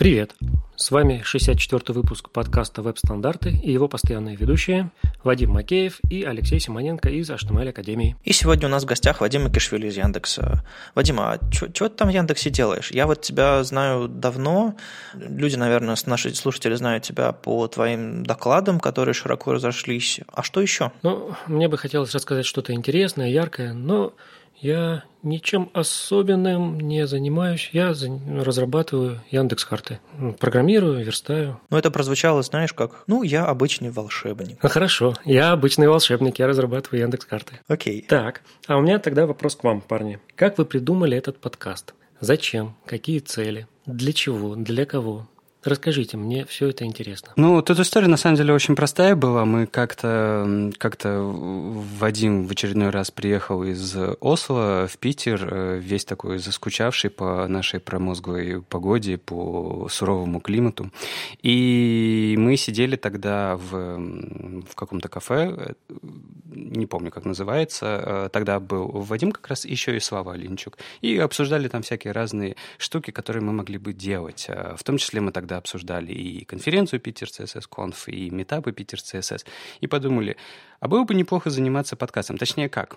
Привет! С вами 64-й выпуск подкаста «Веб-стандарты» и его постоянные ведущие Вадим Макеев и Алексей Симоненко из HTML Академии. И сегодня у нас в гостях Вадим Макишвили из Яндекса. Вадим, а что ты там в Яндексе делаешь? Я вот тебя знаю давно. Люди, наверное, наши слушатели знают тебя по твоим докладам, которые широко разошлись. А что еще? Ну, мне бы хотелось рассказать что-то интересное, яркое, но я ничем особенным не занимаюсь. Я разрабатываю Яндекс карты. Программирую, верстаю. Ну, это прозвучало, знаешь, как, ну, я обычный волшебник. А, хорошо, я обычный волшебник, я разрабатываю Яндекс карты. Окей. Так, а у меня тогда вопрос к вам, парни. Как вы придумали этот подкаст? Зачем? Какие цели? Для чего? Для кого? Расскажите, мне все это интересно. Ну, тут история на самом деле очень простая была. Мы как-то как Вадим в очередной раз приехал из Осло в Питер, э, весь такой заскучавший по нашей промозглой погоде, по суровому климату. И мы сидели тогда в, в каком-то кафе, не помню, как называется. Э, тогда был Вадим как раз, еще и Слава Линчук. И обсуждали там всякие разные штуки, которые мы могли бы делать. Э, в том числе мы тогда когда обсуждали и конференцию Питер CSS Conf, и метапы Питер CSS, и подумали, а было бы неплохо заниматься подкастом. Точнее, как?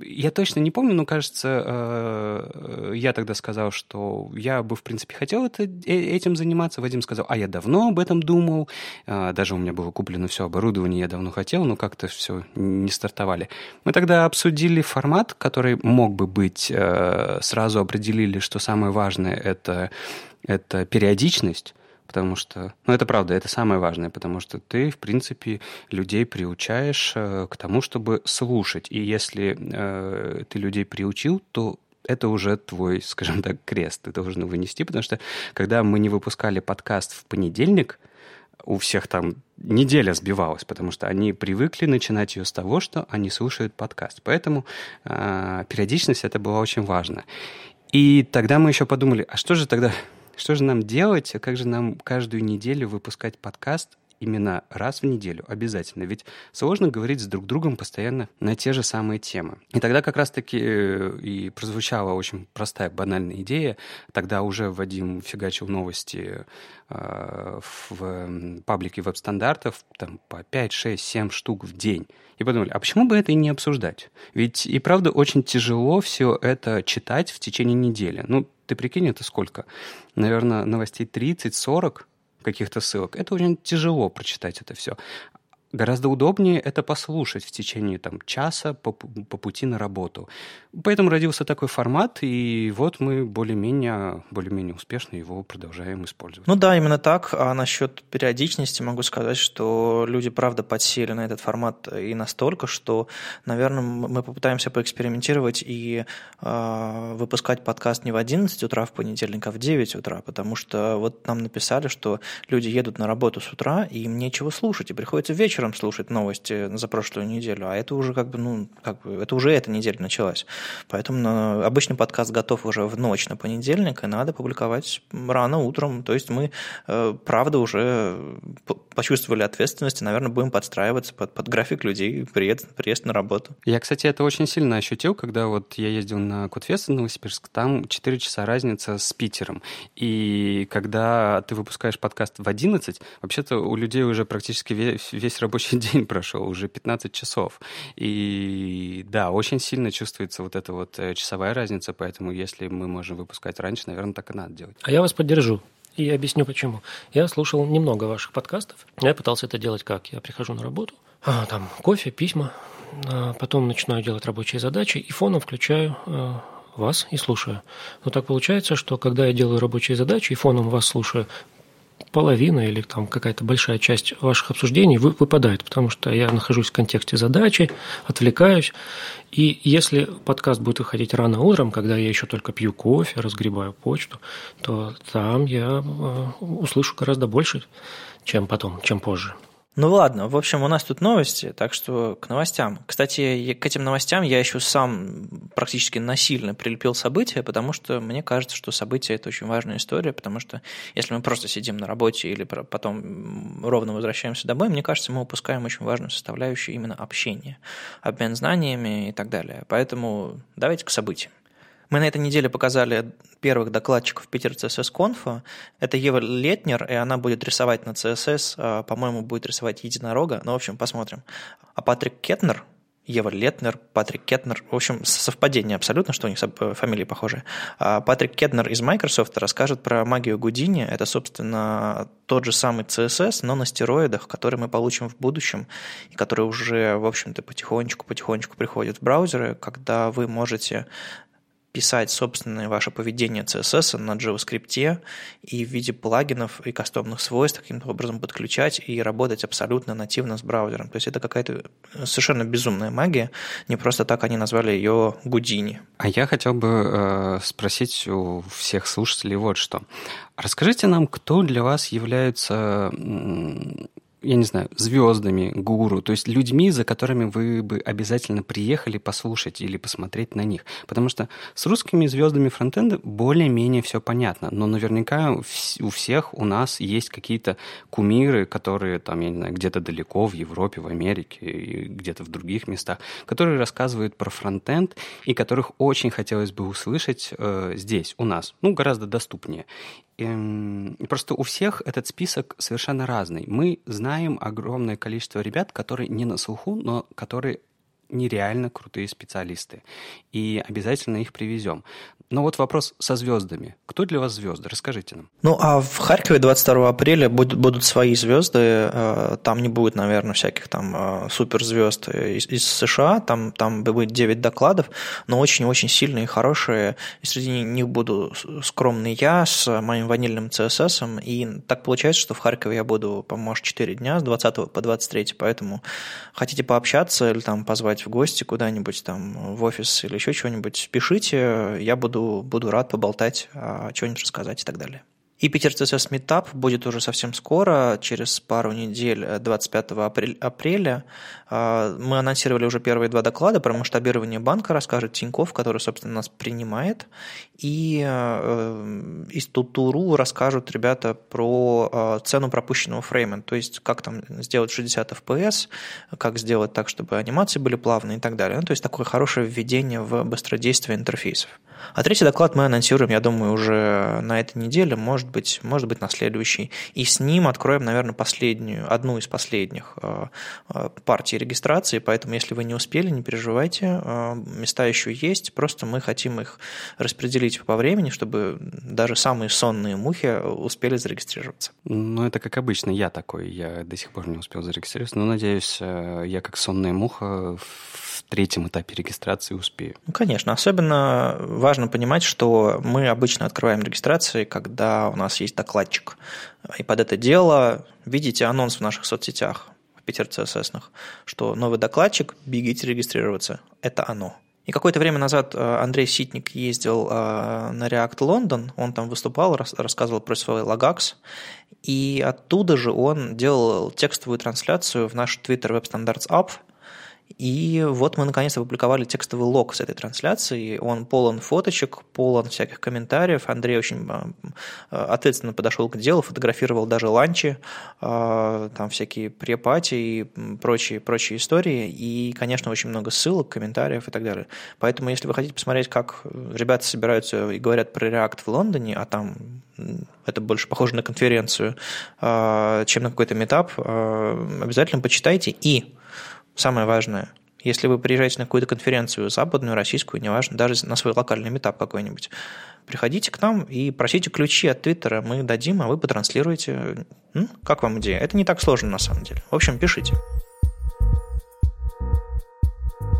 Я точно не помню, но, кажется, э, я тогда сказал, что я бы, в принципе, хотел это, э, этим заниматься. Вадим сказал, а я давно об этом думал. Э, даже у меня было куплено все оборудование, я давно хотел, но как-то все не стартовали. Мы тогда обсудили формат, который мог бы быть. Сразу определили, что самое важное — это это периодичность, потому что, ну, это правда, это самое важное, потому что ты, в принципе, людей приучаешь э, к тому, чтобы слушать. И если э, ты людей приучил, то это уже твой, скажем так, крест. Ты должен его нести, потому что когда мы не выпускали подкаст в понедельник, у всех там неделя сбивалась, потому что они привыкли начинать ее с того, что они слушают подкаст. Поэтому э, периодичность это было очень важно. И тогда мы еще подумали, а что же тогда что же нам делать? Как же нам каждую неделю выпускать подкаст? именно раз в неделю, обязательно. Ведь сложно говорить с друг другом постоянно на те же самые темы. И тогда как раз-таки э, и прозвучала очень простая, банальная идея. Тогда уже Вадим фигачил новости э, в паблике веб-стандартов там, по 5, 6, 7 штук в день. И подумали, а почему бы это и не обсуждать? Ведь и правда очень тяжело все это читать в течение недели. Ну, ты прикинь, это сколько? Наверное, новостей 30-40 каких-то ссылок. Это очень тяжело прочитать это все. Гораздо удобнее это послушать в течение там, часа по, по пути на работу. Поэтому родился такой формат, и вот мы более-менее более успешно его продолжаем использовать. Ну да, именно так. А насчет периодичности могу сказать, что люди, правда, подсели на этот формат и настолько, что, наверное, мы попытаемся поэкспериментировать и э, выпускать подкаст не в 11 утра в понедельник, а в 9 утра, потому что вот нам написали, что люди едут на работу с утра, и им нечего слушать, и приходится вечером вечером слушать новости за прошлую неделю, а это уже как бы, ну, как бы, это уже эта неделя началась. Поэтому на, обычно подкаст готов уже в ночь на понедельник, и надо публиковать рано утром. То есть мы, э, правда, уже почувствовали ответственность, и, наверное, будем подстраиваться под, под график людей, приезд, приезд на работу. Я, кстати, это очень сильно ощутил, когда вот я ездил на Кодфест в Новосибирск, там 4 часа разница с Питером. И когда ты выпускаешь подкаст в 11, вообще-то у людей уже практически весь, весь рабочий день прошел, уже 15 часов. И да, очень сильно чувствуется вот эта вот э, часовая разница, поэтому если мы можем выпускать раньше, наверное, так и надо делать. А я вас поддержу. И объясню почему. Я слушал немного ваших подкастов. Я пытался это делать как? Я прихожу на работу, а, там кофе, письма, а потом начинаю делать рабочие задачи и фоном включаю а, вас и слушаю. Но так получается, что когда я делаю рабочие задачи и фоном вас слушаю, половина или там какая-то большая часть ваших обсуждений выпадает, потому что я нахожусь в контексте задачи, отвлекаюсь. И если подкаст будет выходить рано утром, когда я еще только пью кофе, разгребаю почту, то там я э, услышу гораздо больше, чем потом, чем позже. Ну ладно, в общем, у нас тут новости, так что к новостям. Кстати, к этим новостям я еще сам практически насильно прилепил события, потому что мне кажется, что события – это очень важная история, потому что если мы просто сидим на работе или потом ровно возвращаемся домой, мне кажется, мы упускаем очень важную составляющую именно общения, обмен знаниями и так далее. Поэтому давайте к событиям. Мы на этой неделе показали первых докладчиков Питер CSS Conf. Это Ева Летнер, и она будет рисовать на CSS, а, по-моему, будет рисовать единорога, но, ну, в общем, посмотрим. А Патрик Кетнер, Ева Летнер, Патрик Кетнер. В общем, совпадение абсолютно, что у них фамилии похожи. А Патрик Кетнер из Microsoft расскажет про магию Гудини. Это, собственно, тот же самый CSS, но на стероидах, который мы получим в будущем, и который уже, в общем-то, потихонечку-потихонечку приходит в браузеры, когда вы можете писать собственное ваше поведение CSS на JavaScript и в виде плагинов и кастомных свойств каким-то образом подключать и работать абсолютно нативно с браузером. То есть это какая-то совершенно безумная магия. Не просто так они назвали ее Гудини. А я хотел бы э, спросить у всех слушателей вот что. Расскажите нам, кто для вас является я не знаю, звездами, гуру, то есть людьми, за которыми вы бы обязательно приехали послушать или посмотреть на них. Потому что с русскими звездами фронтенда более-менее все понятно, но наверняка у всех у нас есть какие-то кумиры, которые там, я не знаю, где-то далеко в Европе, в Америке где-то в других местах, которые рассказывают про фронтенд и которых очень хотелось бы услышать э, здесь, у нас, ну, гораздо доступнее. Эм, просто у всех этот список совершенно разный. Мы знаем огромное количество ребят, которые не на слуху, но которые нереально крутые специалисты. И обязательно их привезем. Но вот вопрос со звездами. Кто для вас звезды? Расскажите нам. Ну, а в Харькове 22 апреля будут, будут свои звезды. Э, там не будет, наверное, всяких там э, суперзвезд из, из США. Там, там будет 9 докладов, но очень-очень сильные хорошие. И среди них буду скромный я с моим ванильным CSS. И так получается, что в Харькове я буду, по-моему, может, 4 дня с 20 по 23. Поэтому хотите пообщаться или там позвать в гости куда-нибудь там в офис или еще чего-нибудь, пишите. Я буду буду, рад поболтать, а, что-нибудь рассказать и так далее. И Питер CSS Meetup будет уже совсем скоро, через пару недель, 25 э, апреля. А, мы анонсировали уже первые два доклада про масштабирование банка, расскажет Тиньков, который, собственно, нас принимает. И э, из Тутуру расскажут ребята про э, цену пропущенного фрейма, то есть как там сделать 60 FPS, как сделать так, чтобы анимации были плавные и так далее. Ну, то есть такое хорошее введение в быстродействие интерфейсов. А третий доклад мы анонсируем, я думаю, уже на этой неделе, может быть, может быть на следующий. И с ним откроем, наверное, последнюю, одну из последних э, э, партий регистрации, поэтому если вы не успели, не переживайте, э, места еще есть, просто мы хотим их распределить по времени, чтобы даже самые сонные мухи успели зарегистрироваться. Ну, это как обычно, я такой, я до сих пор не успел зарегистрироваться, но надеюсь, я как сонная муха третьем этапе регистрации успею. Ну, конечно, особенно важно понимать, что мы обычно открываем регистрации, когда у нас есть докладчик. И под это дело видите анонс в наших соцсетях, в Питер CSS, что новый докладчик, бегите регистрироваться. Это оно. И какое-то время назад э, Андрей Ситник ездил э, на React London, он там выступал, рассказывал про свой Lagax, и оттуда же он делал текстовую трансляцию в наш Twitter Web Standards App – и вот мы наконец-то опубликовали текстовый лог с этой трансляции. Он полон фоточек, полон всяких комментариев. Андрей очень а, а, ответственно подошел к делу, фотографировал даже ланчи, а, там всякие препати и прочие, прочие истории. И, конечно, очень много ссылок, комментариев и так далее. Поэтому, если вы хотите посмотреть, как ребята собираются и говорят про React в Лондоне, а там это больше похоже на конференцию, чем на какой-то метап, обязательно почитайте. И Самое важное, если вы приезжаете на какую-то конференцию, западную, российскую, неважно, даже на свой локальный метап какой-нибудь, приходите к нам и просите ключи от Твиттера, мы дадим, а вы потранслируете. Как вам идея? Это не так сложно на самом деле. В общем, пишите.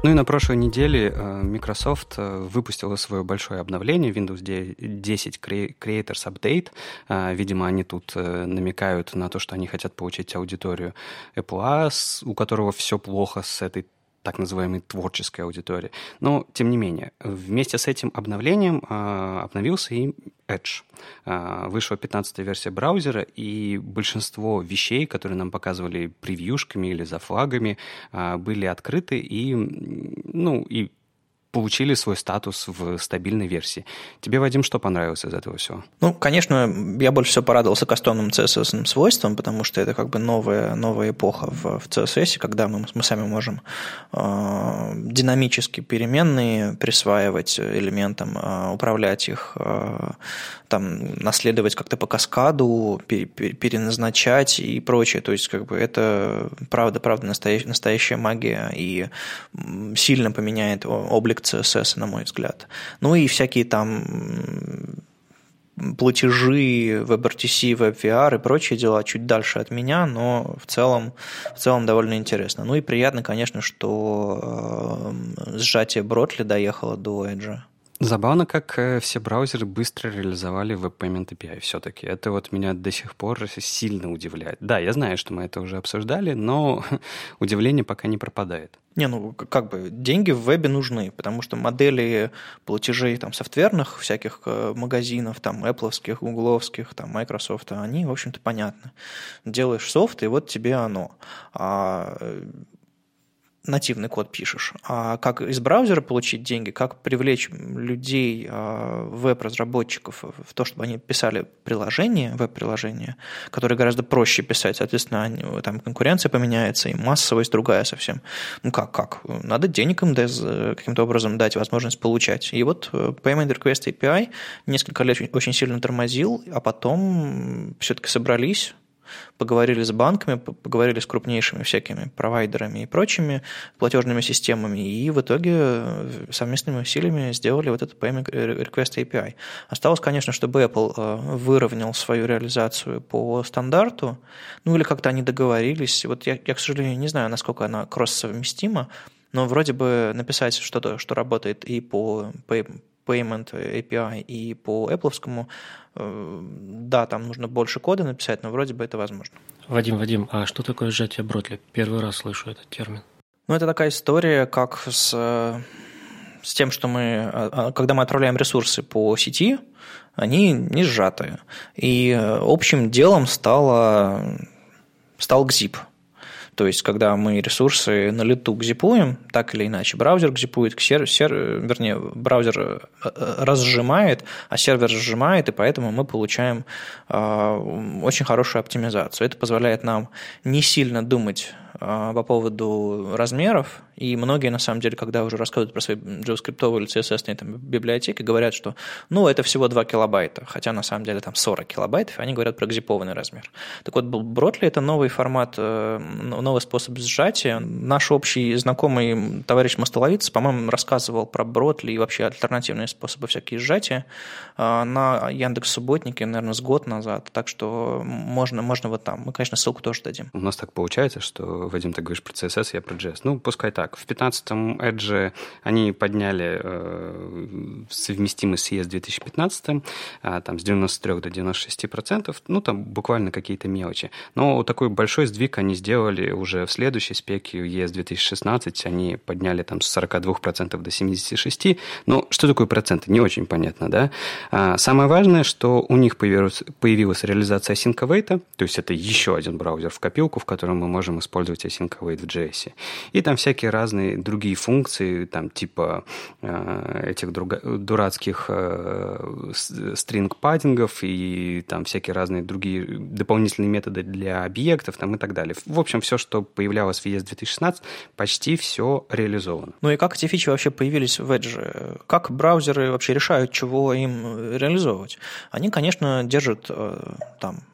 Ну и на прошлой неделе э, Microsoft э, выпустила свое большое обновление Windows 10 Creators Update. Э, видимо, они тут намекают на то, что они хотят получить аудиторию Apple, у которого все плохо с этой так называемой творческой аудитории. Но, тем не менее, вместе с этим обновлением э, обновился и Edge. Э, вышла 15-я версия браузера, и большинство вещей, которые нам показывали превьюшками или за флагами, э, были открыты и, ну, и получили свой статус в стабильной версии. Тебе, Вадим, что понравилось из этого всего? Ну, конечно, я больше всего порадовался кастомным CSS свойствам, потому что это как бы новая, новая эпоха в, в CSS, когда мы, мы сами можем э, динамически переменные присваивать элементам, э, управлять их, э, там, наследовать как-то по каскаду, пере, переназначать и прочее. То есть, как бы это правда, правда настоящая, настоящая магия и сильно поменяет облик CSS, на мой взгляд. Ну и всякие там платежи, WebRTC, WebVR и прочие дела чуть дальше от меня, но в целом, в целом довольно интересно. Ну и приятно, конечно, что э, сжатие Бротли доехало до Edge. Забавно, как э, все браузеры быстро реализовали Web Payment API все-таки. Это вот меня до сих пор сильно удивляет. Да, я знаю, что мы это уже обсуждали, но удивление пока не пропадает. Не, ну как бы деньги в вебе нужны, потому что модели платежей там софтверных всяких э, магазинов, там Apple, гугловских, там Microsoft, они, в общем-то, понятны. Делаешь софт, и вот тебе оно. А э, нативный код пишешь, а как из браузера получить деньги, как привлечь людей, а, веб-разработчиков в то, чтобы они писали приложения, веб-приложения, которые гораздо проще писать, соответственно, они, там конкуренция поменяется, и массовость другая совсем. Ну как, как? Надо денег им каким-то образом дать возможность получать. И вот э, Payment Request API несколько лет очень сильно тормозил, а потом все-таки собрались, поговорили с банками, поговорили с крупнейшими всякими провайдерами и прочими платежными системами, и в итоге э, совместными усилиями сделали вот этот Payment Request API. Осталось, конечно, чтобы Apple э, выровнял свою реализацию по стандарту, ну или как-то они договорились. Вот я, я, к сожалению, не знаю, насколько она кросс-совместима, но вроде бы написать что-то, что работает и по Payment API и по Apple, э, да, там нужно больше кода написать, но вроде бы это возможно. Вадим, Вадим, а что такое сжатие Бротли? Первый раз слышу этот термин. Ну, это такая история, как с, с тем, что мы, а, а, когда мы отправляем ресурсы по сети, они не сжатые. И общим делом стало, стал GZIP – то есть, когда мы ресурсы на лету гзипуем, так или иначе, браузер гзипует, сервер, сервер, вернее, браузер э, э, разжимает, а сервер сжимает, и поэтому мы получаем э, очень хорошую оптимизацию. Это позволяет нам не сильно думать а, по поводу размеров, и многие, на самом деле, когда уже рассказывают про свои JavaScript или CSS там, библиотеки, говорят, что ну, это всего 2 килобайта, хотя на самом деле там 40 килобайтов, и они говорят про гзипованный размер. Так вот, Бротли – это новый формат, э, новый способ сжатия. Наш общий знакомый товарищ Мостоловиц, по-моему, рассказывал про Бротли и вообще альтернативные способы всякие сжатия э, на Яндекс Субботнике, наверное, с год назад, так что можно, можно вот там. Мы, конечно, ссылку тоже дадим. У нас так получается, что Вадим, ты говоришь про CSS, я про JS. Ну, пускай так. В 15-м Edge они подняли э, совместимость с ES 2015, э, там с 93 до 96 процентов. Ну, там буквально какие-то мелочи. Но такой большой сдвиг они сделали уже в следующей спеке ES 2016. Они подняли там с 42 процентов до 76. Ну, что такое проценты? Не очень понятно, да? А, самое важное, что у них появилась, появилась реализация Sync Await, то есть это еще один браузер в копилку, в котором мы можем использовать async await в JS. И там всякие разные другие функции, там типа э, этих друга, дурацких э, стринг-паддингов и там всякие разные другие дополнительные методы для объектов там и так далее. В общем, все, что появлялось в ES 2016, почти все реализовано. Ну и как эти фичи вообще появились в Edge? Как браузеры вообще решают, чего им реализовывать? Они, конечно, держат э, там Э,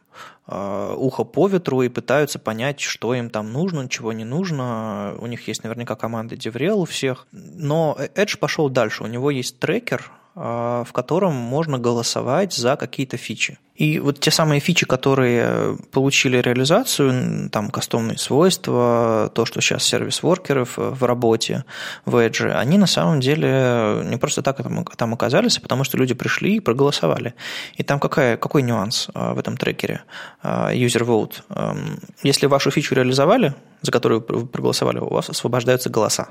ухо по ветру и пытаются понять, что им там нужно, чего не нужно. У них есть наверняка команды DevRel у всех. Но Edge пошел дальше. У него есть трекер, а, в котором можно голосовать за какие-то фичи. И вот те самые фичи, которые получили реализацию, там кастомные свойства, то, что сейчас сервис-воркеров в работе в Edge, они на самом деле не просто так там оказались, а потому что люди пришли и проголосовали. И там какая, какой нюанс а, в этом трекере user vote? Если вашу фичу реализовали, за которую вы проголосовали, у вас освобождаются голоса.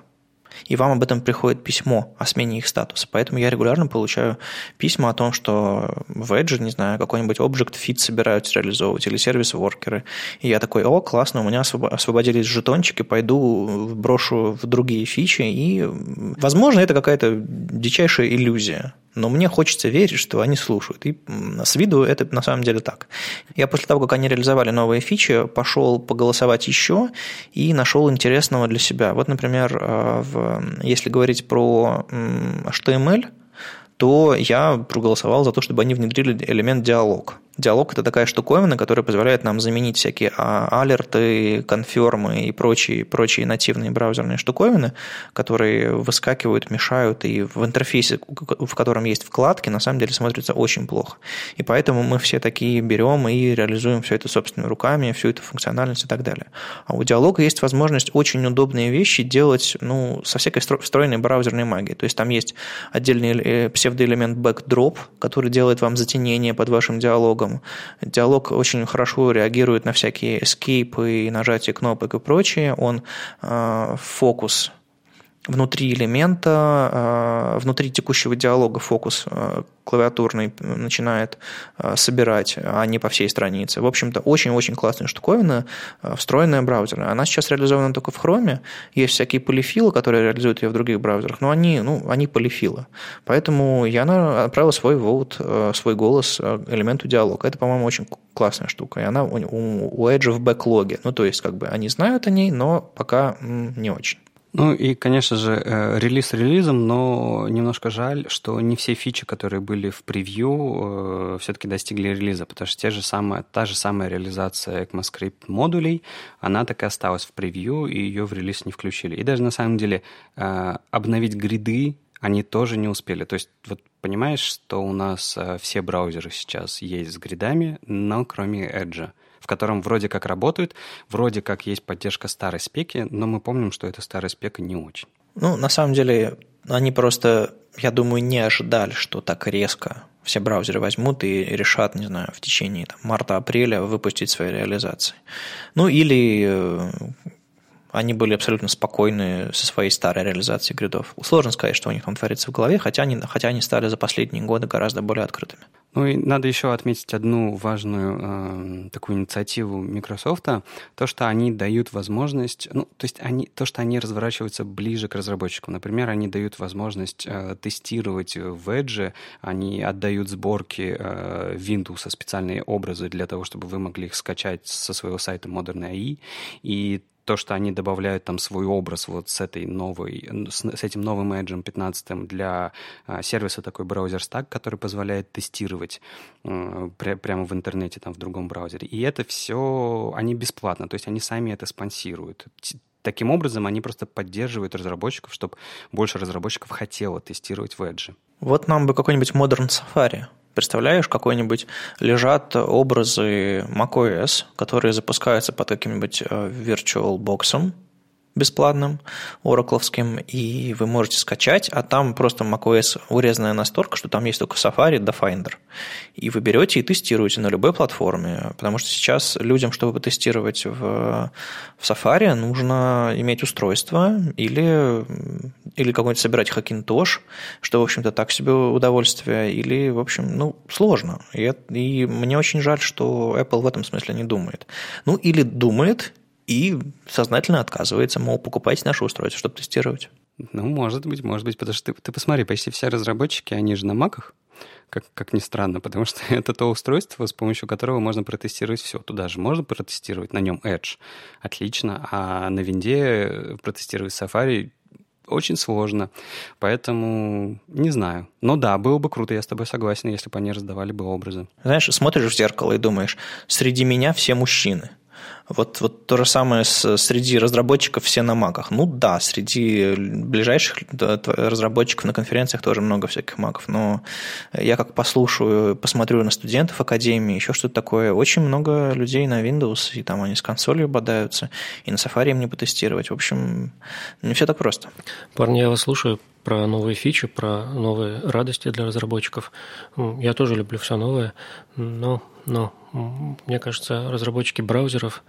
И вам об этом приходит письмо о смене их статуса. Поэтому я регулярно получаю письма о том, что в Edge, не знаю, какой-нибудь Object Fit собираются реализовывать или сервис-воркеры. И я такой, о, классно, у меня освободились жетончики, пойду брошу в другие фичи. И, возможно, это какая-то дичайшая иллюзия но мне хочется верить, что они слушают. И с виду это на самом деле так. Я после того, как они реализовали новые фичи, пошел поголосовать еще и нашел интересного для себя. Вот, например, э, в, если говорить про HTML, то я проголосовал за то, чтобы они внедрили элемент диалог. Диалог – это такая штуковина, которая позволяет нам заменить всякие а, алерты, конфермы и прочие, прочие нативные браузерные штуковины, которые выскакивают, мешают, и в интерфейсе, в котором есть вкладки, на самом деле смотрится очень плохо. И поэтому мы все такие берем и реализуем все это собственными руками, всю эту функциональность и так далее. А у диалога есть возможность очень удобные вещи делать ну, со всякой встроенной браузерной магией. То есть там есть отдельный э, псевдоэлемент backdrop, который делает вам затенение под вашим диалогом, диалогом. Диалог очень хорошо реагирует на всякие и нажатие кнопок и прочее. Он э, фокус внутри элемента, э, внутри текущего диалога фокус э, клавиатурный начинает э, собирать, а не по всей странице. В общем-то, очень-очень классная штуковина, встроенная браузерная. Она сейчас реализована только в Chrome. Есть всякие полифилы, которые реализуют ее в других браузерах, но они, ну, они полифилы. Поэтому я отправил свой vote, свой голос элементу диалога. Это, по-моему, очень классная штука. И она у, у Edge в бэклоге. Ну, то есть, как бы они знают о ней, но пока не очень. Ну и, конечно же, э, релиз релизом, но немножко жаль, что не все фичи, которые были в превью, э, все-таки достигли релиза, потому что те же самые, та же самая реализация ECMAScript модулей, она так и осталась в превью, и ее в релиз не включили. И даже на самом деле э, обновить гриды они тоже не успели. То есть, вот понимаешь, что у нас все браузеры сейчас есть с гридами, но кроме Edge в котором вроде как работают, вроде как есть поддержка старой спеки, но мы помним, что эта старая спека не очень. Ну, на самом деле, они просто, я думаю, не ожидали, что так резко все браузеры возьмут и решат, не знаю, в течение марта-апреля выпустить свои реализации. Ну, или э, они были абсолютно спокойны со своей старой реализацией гридов. Сложно сказать, что у них там творится в голове, хотя они, хотя они стали за последние годы гораздо более открытыми. Ну и надо еще отметить одну важную э, такую инициативу Microsoft, то, что они дают возможность, ну, то есть они, то, что они разворачиваются ближе к разработчикам. Например, они дают возможность э, тестировать в Edge, они отдают сборки э, Windows специальные образы для того, чтобы вы могли их скачать со своего сайта Modern AI, и то, что они добавляют там свой образ вот с этой новой, с, с этим новым Edge 15 для а, сервиса такой браузер Stack, который позволяет тестировать а, пря, прямо в интернете, там, в другом браузере. И это все, они бесплатно, то есть они сами это спонсируют. Таким образом, они просто поддерживают разработчиков, чтобы больше разработчиков хотело тестировать в Edge. Вот нам бы какой-нибудь Modern Safari Представляешь, какой-нибудь лежат образы macOS, которые запускаются под каким-нибудь э, virtual боксом, бесплатным, оракловским, и вы можете скачать, а там просто macOS урезанная настолько, что там есть только Safari да Finder. И вы берете и тестируете на любой платформе, потому что сейчас людям, чтобы потестировать в, в Safari, нужно иметь устройство или, или какой-нибудь собирать Hackintosh, что, в общем-то, так себе удовольствие, или, в общем, ну, сложно. И, и мне очень жаль, что Apple в этом смысле не думает. Ну, или думает, и сознательно отказывается, мол, покупайте наше устройство, чтобы тестировать. Ну, может быть, может быть, потому что ты, ты посмотри, почти все разработчики, они же на маках, как, как ни странно, потому что это то устройство, с помощью которого можно протестировать все. Туда же можно протестировать, на нем Edge, отлично, а на винде протестировать Safari очень сложно. Поэтому не знаю. Но да, было бы круто, я с тобой согласен, если бы они раздавали бы образы. Знаешь, смотришь в зеркало и думаешь, среди меня все мужчины. Вот, вот то же самое с, среди разработчиков все на маках. Ну да, среди ближайших разработчиков на конференциях тоже много всяких маков, но я как послушаю, посмотрю на студентов академии, еще что-то такое, очень много людей на Windows, и там они с консолью бодаются, и на Safari им не потестировать. В общем, не все так просто. Парни, я вас слушаю про новые фичи, про новые радости для разработчиков. Я тоже люблю все новое, но, но мне кажется, разработчики браузеров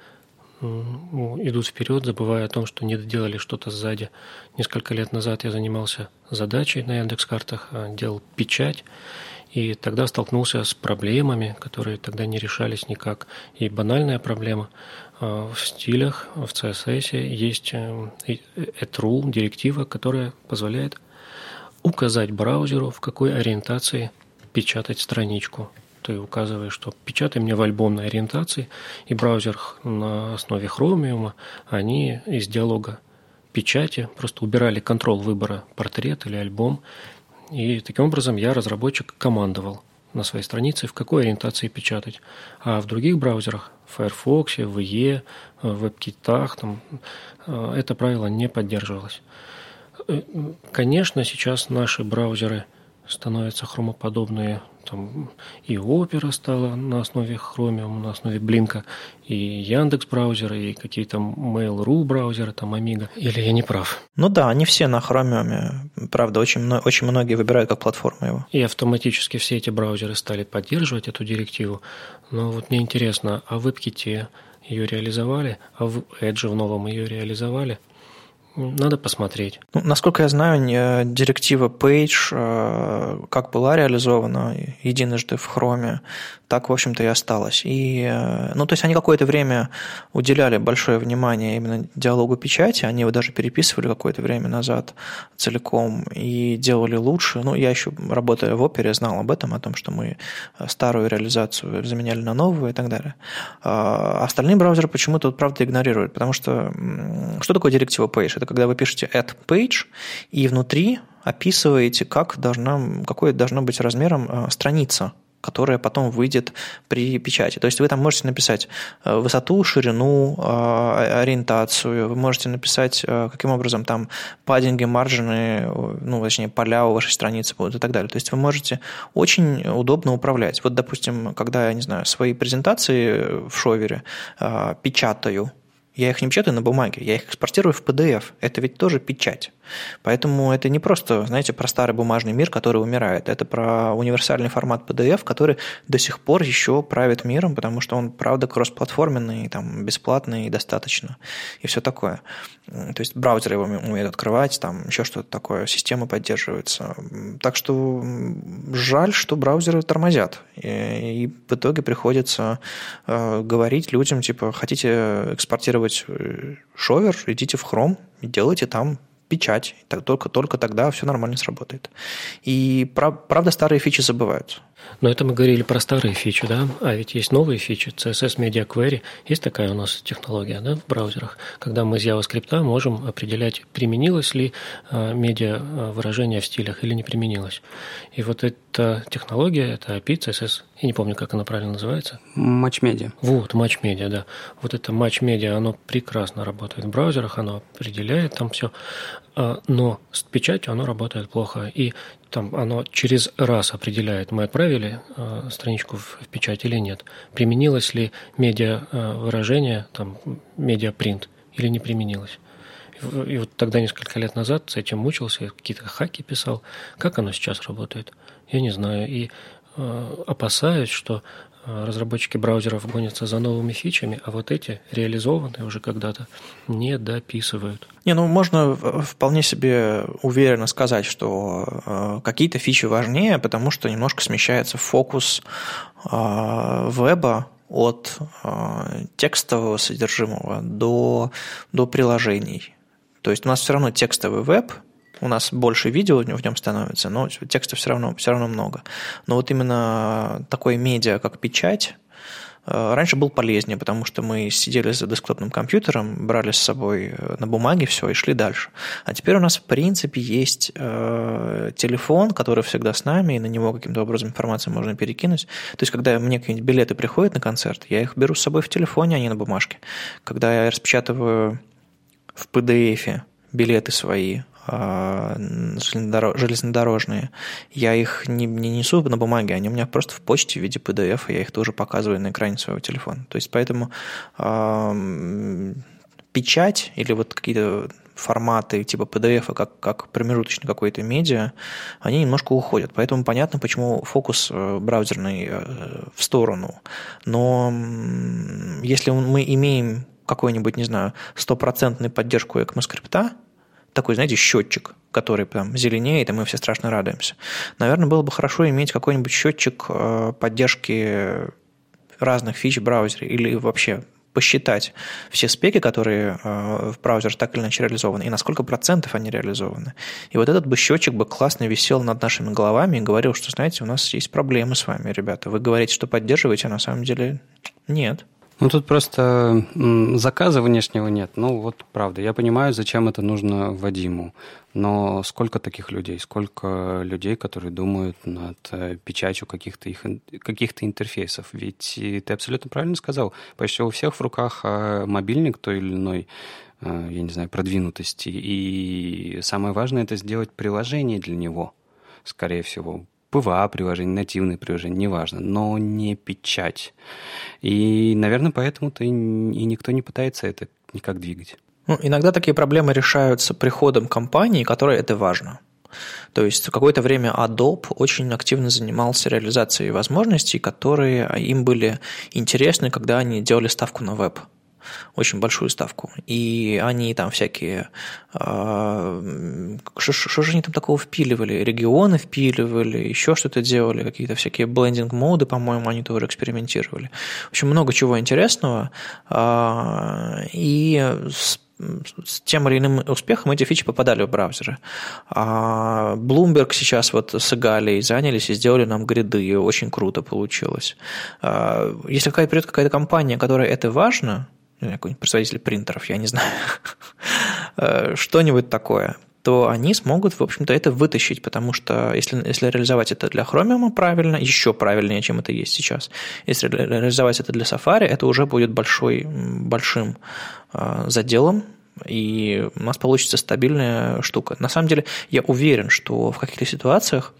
идут вперед, забывая о том, что не доделали что-то сзади. Несколько лет назад я занимался задачей на Яндекс.Картах, а, делал печать, и тогда столкнулся с проблемами, которые тогда не решались никак. И банальная проблема а, в стилях, в CSS есть AdRule, э, директива, которая позволяет указать браузеру, в какой ориентации печатать страничку ты указываешь, что печатай мне в альбомной ориентации, и браузер на основе Chromium, они из диалога печати просто убирали контроль выбора портрет или альбом, и таким образом я, разработчик, командовал на своей странице, в какой ориентации печатать. А в других браузерах, в Firefox, в IE, в WebKit, там, э, это правило не поддерживалось. Э, конечно, сейчас наши браузеры становятся хромоподобные там и Opera стала на основе Chromium, на основе Блинка, и Яндекс браузеры, и какие-то Mail.ru браузеры, там Amiga. Или я не прав? Ну да, они все на Chromium. Правда, очень, очень многие выбирают как платформу его. И автоматически все эти браузеры стали поддерживать эту директиву. Но вот мне интересно, а в WebKit ее реализовали, а в Edge в новом ее реализовали? Надо посмотреть. Ну, насколько я знаю, директива Page э, как была реализована единожды в Chrome, так, в общем-то, и осталось. И, э, ну, то есть они какое-то время уделяли большое внимание именно диалогу печати, они его даже переписывали какое-то время назад целиком и делали лучше. Ну, я еще, работая в опере, знал об этом, о том, что мы старую реализацию заменяли на новую и так далее. А остальные браузеры почему-то, правда, игнорируют, потому что что такое директива Page? Это когда вы пишете add page, и внутри описываете, как должна, какой должна быть размером э, страница которая потом выйдет при печати. То есть вы там можете написать э, высоту, ширину, э, ориентацию, вы можете написать, каким образом там паддинги, маржины, ну, точнее, поля у вашей страницы будут и так далее. То есть вы можете очень удобно управлять. Вот, допустим, когда я, не знаю, свои презентации в шовере печатаю, я их не печатаю на бумаге, я их экспортирую в PDF. Это ведь тоже печать. Поэтому это не просто, знаете, про старый бумажный мир, который умирает. Это про универсальный формат PDF, который до сих пор еще правит миром, потому что он, правда, кроссплатформенный, там, бесплатный и достаточно, и все такое. То есть браузеры его умеют открывать, там еще что-то такое, системы поддерживаются. Так что жаль, что браузеры тормозят. И, в итоге приходится э, говорить людям, типа, хотите экспортировать э, шовер, идите в Chrome делайте там печать. Только, только тогда все нормально сработает. И правда старые фичи забывают. Но это мы говорили про старые фичи, да? А ведь есть новые фичи. CSS Media Query. Есть такая у нас технология да, в браузерах, когда мы из JavaScript можем определять, применилось ли а, медиа а, выражение в стилях или не применилось. И вот эта технология, это API CSS, я не помню, как она правильно называется. Media. Вот, Media, да. Вот это Media, оно прекрасно работает в браузерах, оно определяет там все. А, но с печатью оно работает плохо. И там оно через раз определяет, мы отправили э, страничку в, в печать или нет, применилось ли медиа э, выражение, там, медиа принт или не применилось. И, и вот тогда несколько лет назад с этим мучился, какие-то хаки писал. Как оно сейчас работает? Я не знаю. И э, опасаюсь, что разработчики браузеров гонятся за новыми фичами, а вот эти реализованные уже когда-то не дописывают. Не, ну можно вполне себе уверенно сказать, что э, какие-то фичи важнее, потому что немножко смещается фокус э, веба от э, текстового содержимого до, до приложений. То есть у нас все равно текстовый веб – у нас больше видео в нем становится, но текста все равно, все равно много. Но вот именно такое медиа, как печать, э, раньше был полезнее, потому что мы сидели за десктопным компьютером, брали с собой э, на бумаге все и шли дальше. А теперь у нас, в принципе, есть э, телефон, который всегда с нами, и на него каким-то образом информацию можно перекинуть. То есть, когда мне какие-нибудь билеты приходят на концерт, я их беру с собой в телефоне, а не на бумажке. Когда я распечатываю в PDF билеты свои, железнодорожные, я их не, не несу на бумаге, они у меня просто в почте в виде PDF, и я их тоже показываю на экране своего телефона. То есть поэтому э, печать или вот какие-то форматы типа PDF, как, как промежуточный какой-то медиа, они немножко уходят. Поэтому понятно, почему фокус э, браузерный э, в сторону. Но если мы имеем какой-нибудь, не знаю, стопроцентную поддержку ECMAScript, такой, знаете, счетчик, который прям зеленеет, и мы все страшно радуемся. Наверное, было бы хорошо иметь какой-нибудь счетчик э, поддержки разных фич в браузере или вообще посчитать все спеки, которые э, в браузере так или иначе реализованы, и на сколько процентов они реализованы. И вот этот бы счетчик бы классно висел над нашими головами и говорил, что, знаете, у нас есть проблемы с вами, ребята. Вы говорите, что поддерживаете, а на самом деле нет. Ну, тут просто заказа внешнего нет. Ну, вот правда. Я понимаю, зачем это нужно Вадиму. Но сколько таких людей? Сколько людей, которые думают над э, печатью каких-то их каких-то интерфейсов? Ведь ты абсолютно правильно сказал. Почти у всех в руках а, мобильник той или иной э, я не знаю, продвинутости. И самое важное – это сделать приложение для него, скорее всего. ПВА-приложение, нативное приложение, неважно, но не печать. И, наверное, поэтому-то и, и никто не пытается это никак двигать. Ну, иногда такие проблемы решаются приходом компании, которой это важно. То есть какое-то время Adobe очень активно занимался реализацией возможностей, которые им были интересны, когда они делали ставку на веб очень большую ставку. И они там всякие... Что же они там такого впиливали? Регионы впиливали, еще что-то делали, какие-то всякие блендинг-моды, по-моему, они тоже экспериментировали. В общем, много чего интересного. Э, и с тем или иным успехом эти фичи попадали в браузеры. А Bloomberg сейчас вот с Галей занялись и сделали нам гриды, и очень круто получилось. Если какая-то придет какая-то компания, которая это важно, какой-нибудь производитель принтеров, я не знаю, э, что-нибудь такое, то они смогут, в общем-то, это вытащить, потому что если, если реализовать это для Chromium правильно, еще правильнее, чем это есть сейчас, если реализовать это для Safari, это уже будет большой, большим э, заделом, и у нас получится стабильная штука. На самом деле, я уверен, что в каких-то ситуациях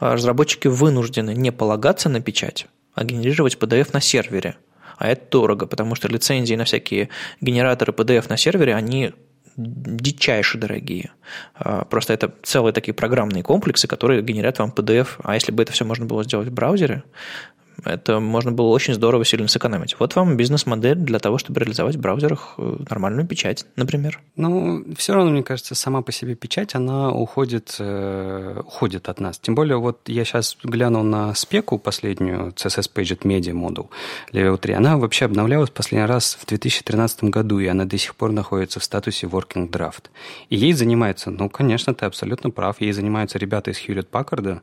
э, разработчики вынуждены не полагаться на печать, а генерировать PDF на сервере – а это дорого, потому что лицензии на всякие генераторы PDF на сервере, они дичайше дорогие. А, просто это целые такие программные комплексы, которые генерят вам PDF. А если бы это все можно было сделать в браузере, это можно было очень здорово сильно сэкономить. Вот вам бизнес-модель для того, чтобы реализовать в браузерах э, нормальную печать, например. Ну, все равно, мне кажется, сама по себе печать, она уходит, э, уходит от нас. Тем более, вот я сейчас глянул на спеку последнюю, CSS Paget Media Model Level 3. Она вообще обновлялась последний раз в 2013 году, и она до сих пор находится в статусе Working Draft. И ей занимается, ну, конечно, ты абсолютно прав, ей занимаются ребята из Hewlett Packard.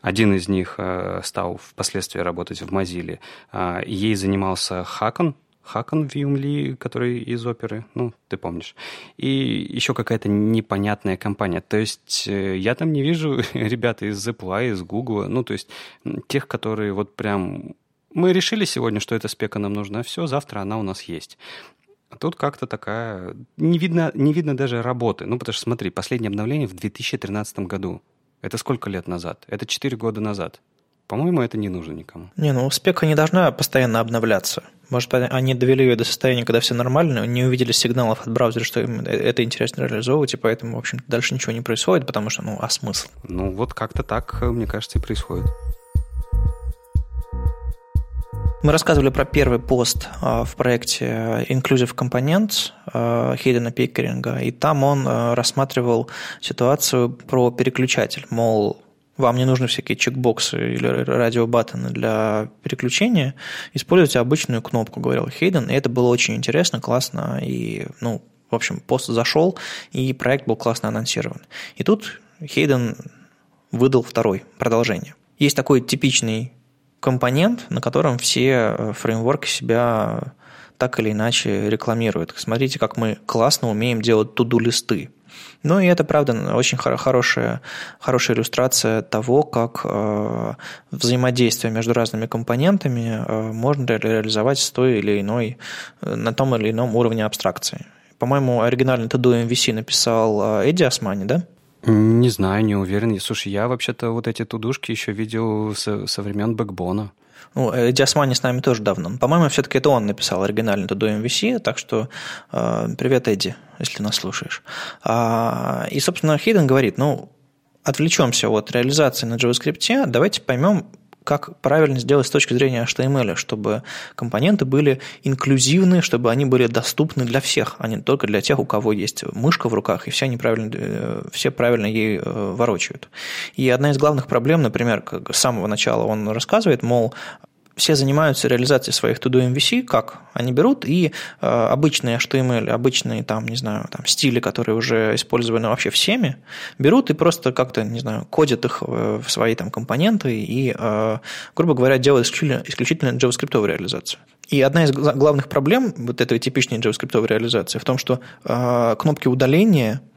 Один из них э, стал впоследствии работать работать в Mozilla. А, ей занимался Хакон, Хакон Вьюмли, который из оперы, ну, ты помнишь. И еще какая-то непонятная компания. То есть э, я там не вижу ребята из Apple, из Google, ну, то есть тех, которые вот прям... Мы решили сегодня, что эта спека нам нужна, все, завтра она у нас есть. А тут как-то такая... Не видно, не видно даже работы. Ну, потому что, смотри, последнее обновление в 2013 году. Это сколько лет назад? Это 4 года назад. По-моему, это не нужно никому. Не, ну спека не должна постоянно обновляться. Может, они довели ее до состояния, когда все нормально, не увидели сигналов от браузера, что им это интересно реализовывать, и поэтому, в общем дальше ничего не происходит, потому что, ну, а смысл? Ну, вот как-то так, мне кажется, и происходит. Мы рассказывали про первый пост а, в проекте Inclusive Components а, Хейдена Пикеринга, и там он рассматривал ситуацию про переключатель, мол, вам не нужны всякие чекбоксы или радиобаттоны для переключения, используйте обычную кнопку, говорил Хейден, и это было очень интересно, классно, и, ну, в общем, пост зашел, и проект был классно анонсирован. И тут Хейден выдал второй, продолжение. Есть такой типичный компонент, на котором все э, фреймворки себя так или иначе рекламируют. Смотрите, как мы классно умеем делать туду-листы. Ну и это, правда, очень хорошая, хорошая иллюстрация того, как э, взаимодействие между разными компонентами э, можно реализовать с той или иной, э, на том или ином уровне абстракции. По-моему, оригинальный TDO MVC написал Эдди Османи, да? Не знаю, не уверен. Слушай, я вообще-то вот эти тудушки еще видел со, со времен бэкбона. Ну, Эдди Османи с нами тоже давно. По-моему, все-таки это он написал оригинальный To MVC, так что э, привет, Эдди, если нас слушаешь. А, и, собственно, Хейден говорит, ну, отвлечемся от реализации на JavaScript, давайте поймем, как правильно сделать с точки зрения HTML, чтобы компоненты были инклюзивны, чтобы они были доступны для всех, а не только для тех, у кого есть мышка в руках, и все, они правильно, э, все правильно ей э, ворочают. И одна из главных проблем, например, как с самого начала он рассказывает, мол, все занимаются реализацией своих to-do MVC, как? Они берут и э, обычные HTML, обычные там, не знаю, там стили, которые уже использованы вообще всеми, берут и просто как-то, не знаю, кодят их в свои там компоненты и, э, грубо говоря, делают исключительно, исключительно JavaScript реализацию. И одна из главных проблем вот этой типичной JavaScript реализации в том, что э, кнопки удаления э,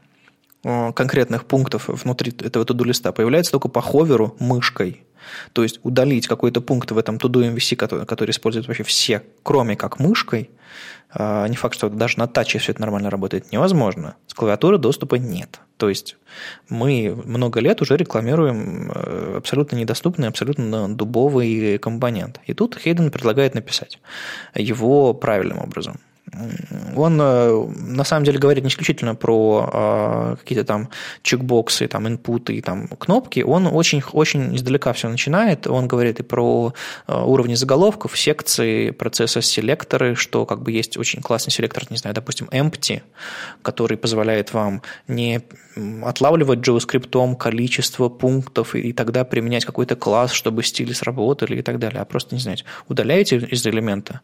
конкретных пунктов внутри этого to-do листа появляются только по ховеру мышкой. То есть удалить какой-то пункт в этом to-do MVC, который, который используют вообще все, кроме как мышкой, а, не факт, что даже на таче все это нормально работает, невозможно. С клавиатуры доступа нет. То есть мы много лет уже рекламируем э, абсолютно недоступный, абсолютно дубовый компонент. И тут Хейден предлагает написать его правильным образом. Он э, на самом деле говорит не исключительно про э, какие-то там чекбоксы, там инпуты там кнопки. Он очень, очень издалека все начинает. Он говорит и про э, уровни заголовков, секции, процесса селекторы, что как бы есть очень классный селектор, не знаю, допустим, empty, который позволяет вам не отлавливать JavaScript количество пунктов и тогда применять какой-то класс, чтобы стили сработали и так далее, а просто, не знаю, удаляете из элемента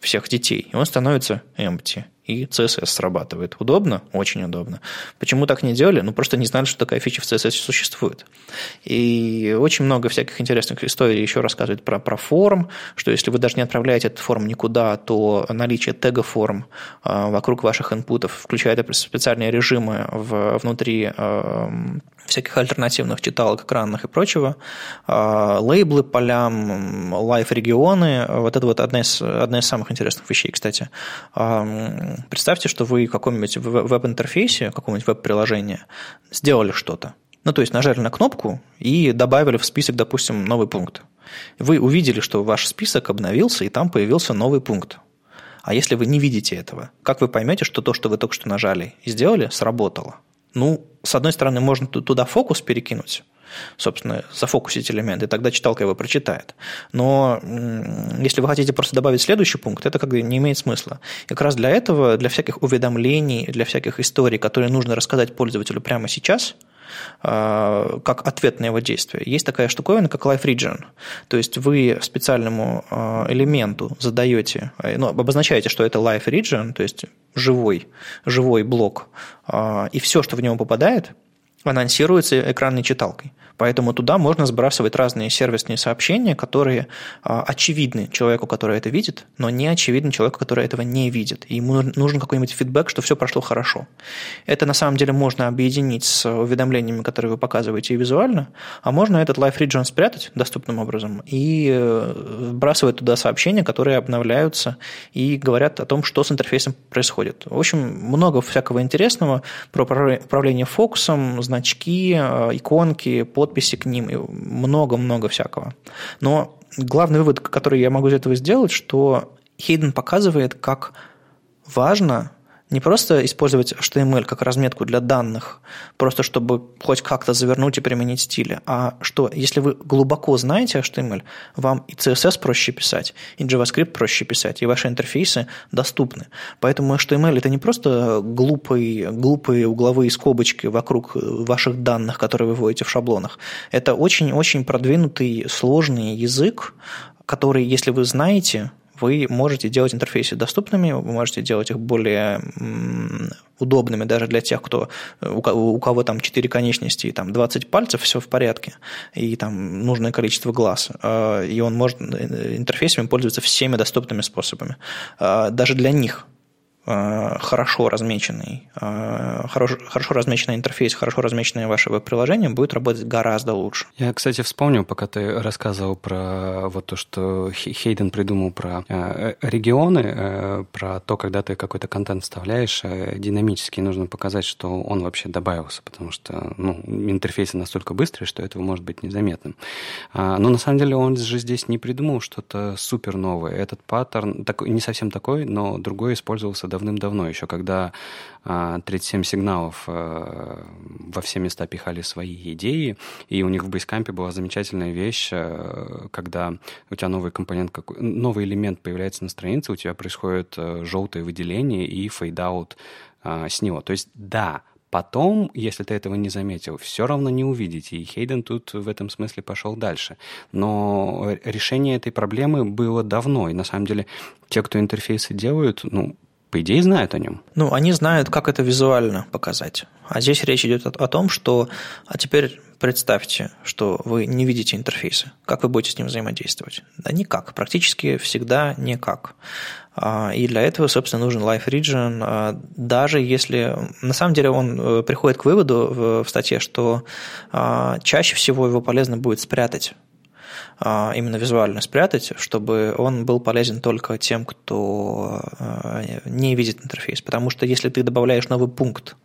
всех детей, и он становится empty, и CSS срабатывает. Удобно? Очень удобно. Почему так не делали? Ну, просто не знали, что такая фича в CSS существует. И очень много всяких интересных историй еще рассказывает про, про форм, что если вы даже не отправляете этот форм никуда, то наличие тега форм э, вокруг ваших инпутов включает специальные режимы в, внутри э, всяких альтернативных читалок экранных и прочего, а, лейблы полям, лайф-регионы, вот это вот одна из, одна из самых интересных вещей, кстати. А, представьте, что вы в каком-нибудь веб-интерфейсе, каком-нибудь веб-приложении сделали что-то. Ну, то есть нажали на кнопку и добавили в список, допустим, новый пункт. Вы увидели, что ваш список обновился, и там появился новый пункт. А если вы не видите этого, как вы поймете, что то, что вы только что нажали и сделали, сработало? Ну, с одной стороны, можно туда фокус перекинуть, собственно, зафокусить элемент, и тогда читалка его прочитает. Но если вы хотите просто добавить следующий пункт, это как бы не имеет смысла. И как раз для этого, для всяких уведомлений, для всяких историй, которые нужно рассказать пользователю прямо сейчас – как ответ на его действие. Есть такая штуковина, как Life Region. То есть вы специальному а, элементу задаете, ну, обозначаете, что это Life Region, то есть живой, живой блок, и все, что в него попадает, анонсируется экранной читалкой. Поэтому туда можно сбрасывать разные сервисные сообщения, которые а, очевидны человеку, который это видит, но не очевидны человеку, который этого не видит. И ему нужен какой-нибудь фидбэк, что все прошло хорошо. Это на самом деле можно объединить с уведомлениями, которые вы показываете визуально, а можно этот Live Region спрятать доступным образом и э, вбрасывать туда сообщения, которые обновляются и говорят о том, что с интерфейсом происходит. В общем, много всякого интересного про управление фокусом, значки, э, иконки, под подписи к ним, и много-много всякого. Но главный вывод, который я могу из этого сделать, что Хейден показывает, как важно не просто использовать HTML как разметку для данных, просто чтобы хоть как-то завернуть и применить стили, а что если вы глубоко знаете HTML, вам и CSS проще писать, и JavaScript проще писать, и ваши интерфейсы доступны. Поэтому HTML это не просто глупые, глупые угловые скобочки вокруг ваших данных, которые вы вводите в шаблонах. Это очень-очень продвинутый, сложный язык, который, если вы знаете, вы можете делать интерфейсы доступными, вы можете делать их более удобными даже для тех, кто, у кого там 4 конечности и там 20 пальцев, все в порядке, и там нужное количество глаз. А, и он может э, интерфейсами пользоваться всеми доступными способами. А, даже для них Э, хорошо размеченный, э, хорошо, хорошо размеченный интерфейс, хорошо размеченное ваше веб-приложение будет работать гораздо лучше. Я, кстати, вспомнил, пока ты рассказывал про вот то, что Хейден придумал про э, регионы, про то, когда ты какой-то контент вставляешь, динамически нужно показать, что он вообще добавился, потому что ну, интерфейсы настолько быстрые, что этого может быть незаметным. А, но на самом деле он же здесь не придумал что-то супер новое. Этот паттерн такой, не совсем такой, но другой использовался давным-давно, еще когда 37signals во все места пихали свои идеи, и у них в Basecamp е была замечательная вещь, когда у тебя новый компонент, новый элемент появляется на странице, у тебя происходит желтое выделение и fade out с него. То есть, да, Потом, если ты этого не заметил, все равно не увидите. И Хейден тут в этом смысле пошел дальше. Но решение этой проблемы было давно. И на самом деле те, кто интерфейсы делают, ну, по идее, знают о нем. Ну, они знают, как это визуально показать. А здесь речь идет о том, что а теперь представьте, что вы не видите интерфейса. Как вы будете с ним взаимодействовать? Да никак. Практически всегда никак. А, и для этого, собственно, нужен Live Region, а, даже если... На самом деле он э, приходит к выводу в статье, что а, чаще всего его полезно будет спрятать именно визуально спрятать, чтобы он был полезен только тем, кто не видит интерфейс. Потому что если ты добавляешь новый пункт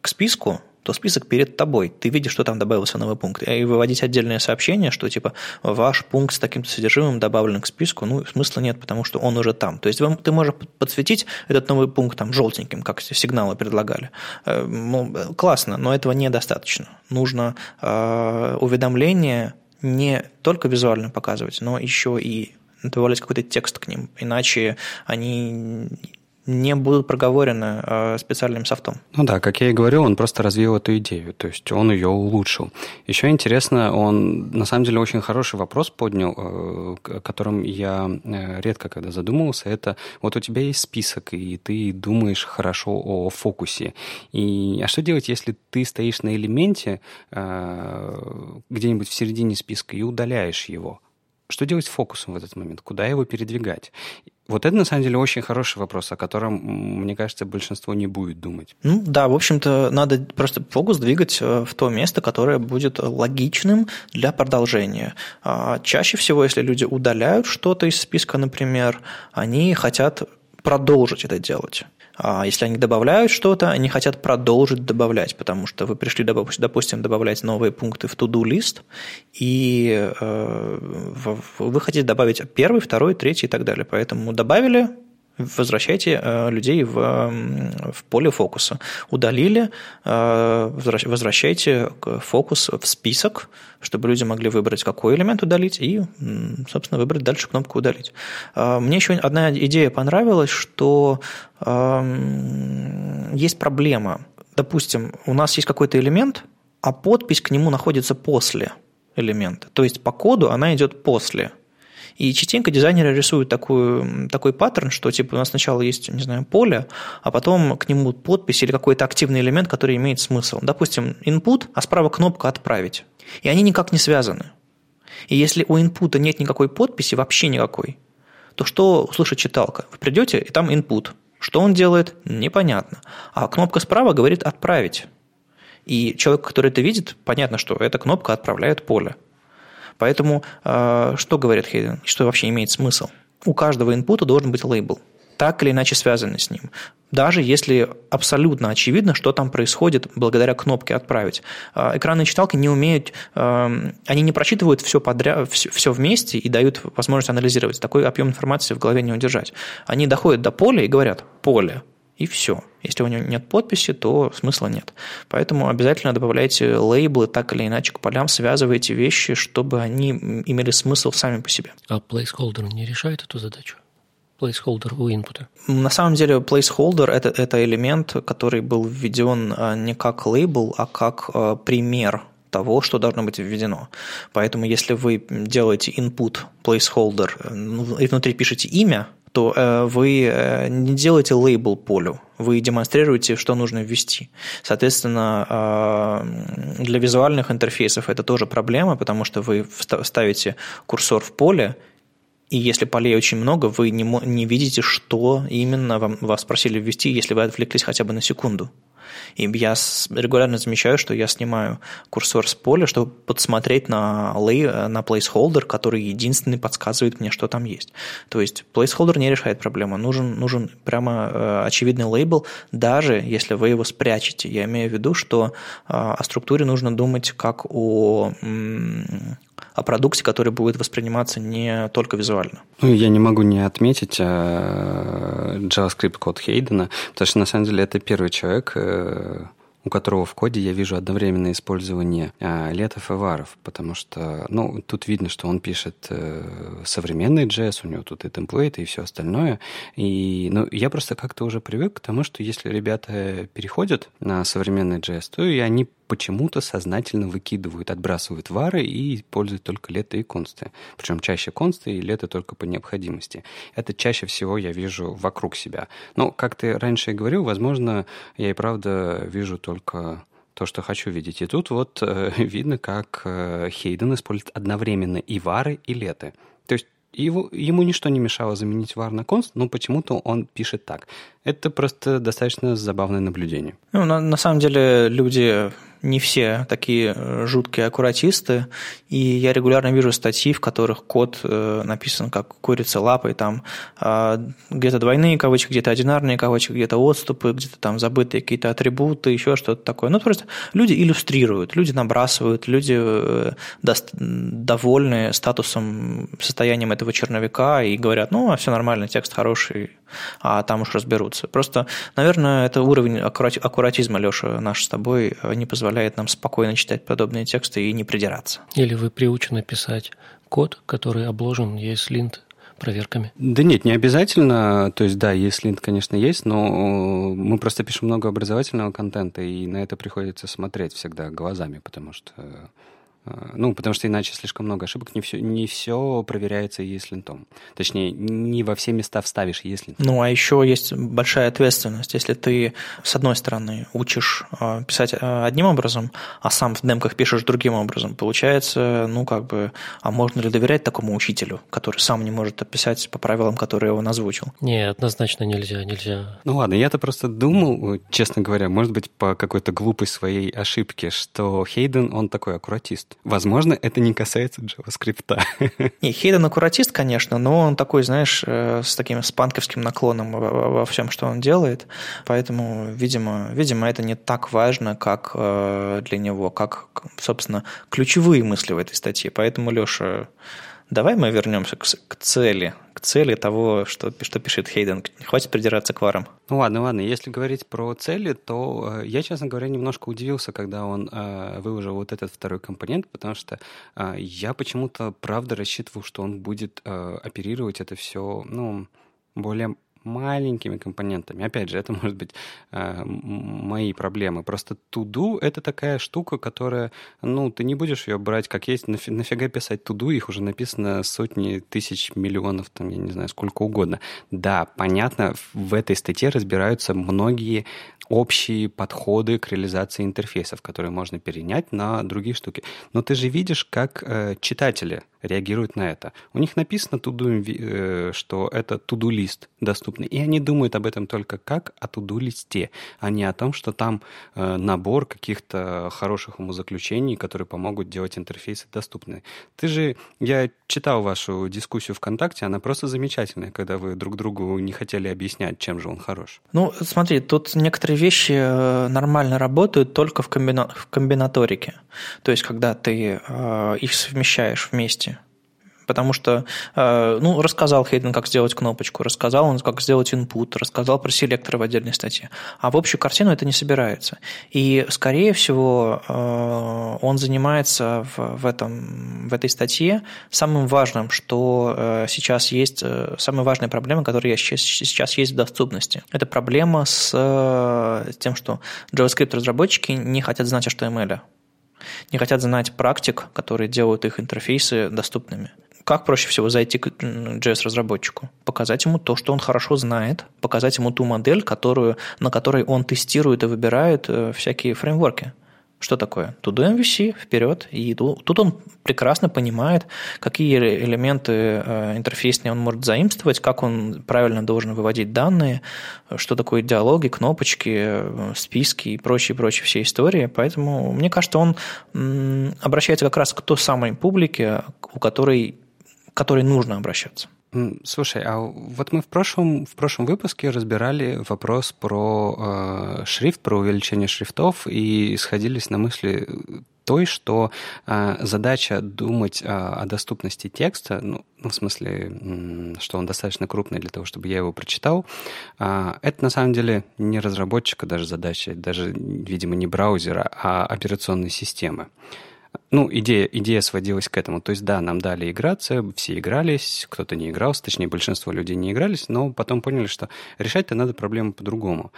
к списку, то список перед тобой. Ты видишь, что там добавился новый пункт. И выводить отдельное сообщение, что типа ваш пункт с таким-то содержимым добавлен к списку, ну, смысла нет, потому что он уже там. То есть ты можешь подсветить этот новый пункт там желтеньким, как сигналы предлагали. Э, ну, классно, но этого недостаточно. Нужно э, уведомление не только визуально показывать, но еще и добавлять какой-то текст к ним, иначе они не будут проговорены э, специальным софтом. Ну да, как я и говорил, он просто развил эту идею, то есть он ее улучшил. Еще интересно, он на самом деле очень хороший вопрос поднял, э, котором я э, редко когда задумывался, это вот у тебя есть список, и ты думаешь хорошо о фокусе. И, а что делать, если ты стоишь на элементе где-нибудь в середине списка и удаляешь его? Что делать с фокусом в этот момент? Куда его передвигать? Вот это, на самом деле, очень хороший вопрос, о котором, мне кажется, большинство не будет думать. Ну да, в общем-то, надо просто фокус двигать э, в то место, которое будет логичным для продолжения. А чаще всего, если люди удаляют что-то из списка, например, они хотят продолжить это делать. А если они добавляют что-то, они хотят продолжить добавлять, потому что вы пришли, допустим, добавлять новые пункты в to-do лист, и э, вы хотите добавить первый, второй, третий и так далее. Поэтому добавили, возвращайте э, людей в, в поле фокуса. Удалили, э, возвращайте фокус в список, чтобы люди могли выбрать, какой элемент удалить, и, собственно, выбрать дальше кнопку «Удалить». Э, мне еще одна идея понравилась, что есть проблема. Допустим, у нас есть какой-то элемент, а подпись к нему находится после элемента. То есть по коду она идет после – и частенько дизайнеры рисуют такую, такой паттерн, что типа у нас сначала есть, не знаю, поле, а потом к нему подпись или какой-то активный элемент, который имеет смысл. Допустим, input, а справа кнопка «Отправить». И они никак не связаны. И если у input нет никакой подписи, вообще никакой, то что услышит читалка? Вы придете, и там input. Что он делает, непонятно. А кнопка справа говорит «отправить». И человек, который это видит, понятно, что эта кнопка отправляет поле. Поэтому э, что говорит Хейден, что вообще имеет смысл? У каждого инпута должен быть лейбл, так или иначе связанный с ним. Даже если абсолютно очевидно, что там происходит благодаря кнопке «Отправить». Э, экранные читалки не умеют, э, они не прочитывают все подряд, все вместе и дают возможность анализировать. Такой объем информации в голове не удержать. Они доходят до поля и говорят «поле», и все. Если у него нет подписи, то смысла нет. Поэтому обязательно добавляйте лейблы так или иначе к полям, связывайте вещи, чтобы они имели смысл сами по себе. А placeholder не решает эту задачу? Placeholder у инпута? На самом деле placeholder это, это элемент, который был введен а, не как лейбл, а как а, пример того, что должно быть введено. Поэтому если вы делаете input placeholder ну, и внутри пишете имя, то э, вы э, не делаете лейбл полю, вы демонстрируете, что нужно ввести. Соответственно, э, для визуальных интерфейсов это тоже проблема, потому что вы ставите курсор в поле, и если полей очень много, вы не, не видите, что именно вам, вас просили ввести, если вы отвлеклись хотя бы на секунду. И я регулярно замечаю, что я снимаю курсор с поля, чтобы подсмотреть на, lay, на placeholder, который единственный подсказывает мне, что там есть. То есть placeholder не решает проблему. Нужен, нужен прямо э, очевидный лейбл, даже если вы его спрячете. Я имею в виду, что э, о структуре нужно думать как о о продукте, который будет восприниматься не только визуально. Ну, я не могу не отметить э, JavaScript код Хейдена, потому что на самом деле это первый человек, э, у которого в коде я вижу одновременное использование а, летов и варов, потому что, ну, тут видно, что он пишет э, современный JS, у него тут и темплейты, и все остальное. И, ну, я просто как-то уже привык к тому, что если ребята переходят на современный JS, то и они почему-то сознательно выкидывают, отбрасывают вары и используют только лето и консты. Причем чаще консты и лето только по необходимости. Это чаще всего я вижу вокруг себя. Но, как ты раньше и говорил, возможно, я и правда вижу только то, что хочу видеть. И тут вот э, видно, как э, Хейден использует одновременно и вары, и леты. То есть его, ему ничто не мешало заменить вар на конст, но почему-то он пишет так. Это просто достаточно забавное наблюдение. Ну, на, на самом деле люди не все такие э, жуткие аккуратисты, и я регулярно вижу статьи, в которых код э, написан как курица лапой, там а, где-то двойные кавычки, где-то одинарные кавычки, где-то отступы, где-то там забытые какие-то атрибуты, еще что-то такое. Ну, просто люди иллюстрируют, люди набрасывают, люди э, довольны статусом, состоянием этого черновика и говорят, ну, а все нормально, текст хороший, а там уж разберутся. Просто, наверное, это уровень аккуратизма, Леша, наш с тобой не позволяет позволяет нам спокойно читать подобные тексты и не придираться. Или вы приучены писать код, который обложен ESLint проверками? Да нет, не обязательно. То есть, да, ESLint, конечно, есть, но мы просто пишем много образовательного контента, и на это приходится смотреть всегда глазами, потому что ну, потому что иначе слишком много ошибок, не все, не все проверяется ESLint. Точнее, не во все места вставишь ESLint. Ну, а еще есть большая ответственность. Если ты, с одной стороны, учишь а, писать а, одним образом, а сам в демках пишешь другим образом, получается, ну, как бы, а можно ли доверять такому учителю, который сам не может описать по правилам, которые он озвучил? Не, однозначно нельзя, нельзя. Ну, ладно, я-то просто думал, честно говоря, может быть, по какой-то глупой своей ошибке, что Хейден, он такой аккуратист. Возможно, это не касается JavaScript. Не, Хейден аккуратист, конечно, но он такой, знаешь, э, с таким спанковским наклоном во, всем, что он делает. Поэтому, видимо, видимо, это не так важно, как э, для него, как, собственно, ключевые мысли в этой статье. Поэтому, Леша, Давай мы вернемся к, к цели, к цели того, что, что пишет Хейден. Хватит придираться к варам. Ну ладно, ладно. Если говорить про цели, то э, я, честно говоря, немножко удивился, когда он э, выложил вот этот второй компонент, потому что э, я почему-то правда рассчитывал, что он будет э, оперировать это все, ну, более маленькими компонентами. Опять же, это может быть э, мои проблемы. Просто туду — это такая штука, которая, ну, ты не будешь ее брать как есть. Нафи- нафига писать туду? Их уже написано сотни тысяч миллионов, там, я не знаю, сколько угодно. Да, понятно, в этой статье разбираются многие общие подходы к реализации интерфейсов, которые можно перенять на другие штуки. Но ты же видишь, как э, читатели реагируют на это. У них написано, туду, э, что это туду-лист доступный, и они думают об этом только как о туду-листе, а не о том, что там э, набор каких-то хороших умозаключений, которые помогут делать интерфейсы доступными. Ты же, я читал вашу дискуссию ВКонтакте, она просто замечательная, когда вы друг другу не хотели объяснять, чем же он хорош. Ну, смотри, тут некоторые вещи э, нормально работают только в, комбина... в комбинаторике. То есть, когда ты э, их совмещаешь вместе потому что, э, ну, рассказал Хейден, как сделать кнопочку, рассказал он, как сделать input, рассказал про селекторы в отдельной статье, а в общую картину это не собирается. И, скорее всего, э, он занимается в, в, этом, в этой статье самым важным, что э, сейчас есть, самая важная проблема, которая сейчас, есть в доступности. Это проблема с тем, что JavaScript-разработчики не хотят знать HTML не хотят знать практик, которые делают их интерфейсы доступными как проще всего зайти к JS-разработчику? Показать ему то, что он хорошо знает, показать ему ту модель, которую, на которой он тестирует и выбирает э, всякие фреймворки. Что такое? Туду MVC, вперед. И тут он прекрасно понимает, какие элементы э, интерфейсные он может заимствовать, как он правильно должен выводить данные, что такое диалоги, кнопочки, э, списки и прочие-прочие все истории. Поэтому, мне кажется, он обращается как раз к той самой публике, у которой которой нужно обращаться. Слушай, а вот мы в прошлом, в прошлом выпуске разбирали вопрос про э, шрифт, про увеличение шрифтов и сходились на мысли той, что э, задача думать э, о доступности текста, ну, ну, в смысле, что он достаточно крупный для того, чтобы я его прочитал, э, это на самом деле не разработчика даже задача, даже, видимо, не браузера, а операционной системы. Ну, идея, идея сводилась к этому. То есть, да, нам дали играться, все игрались, кто-то не игрался, точнее, большинство людей не игрались, но потом поняли, что решать-то надо проблему по-другому.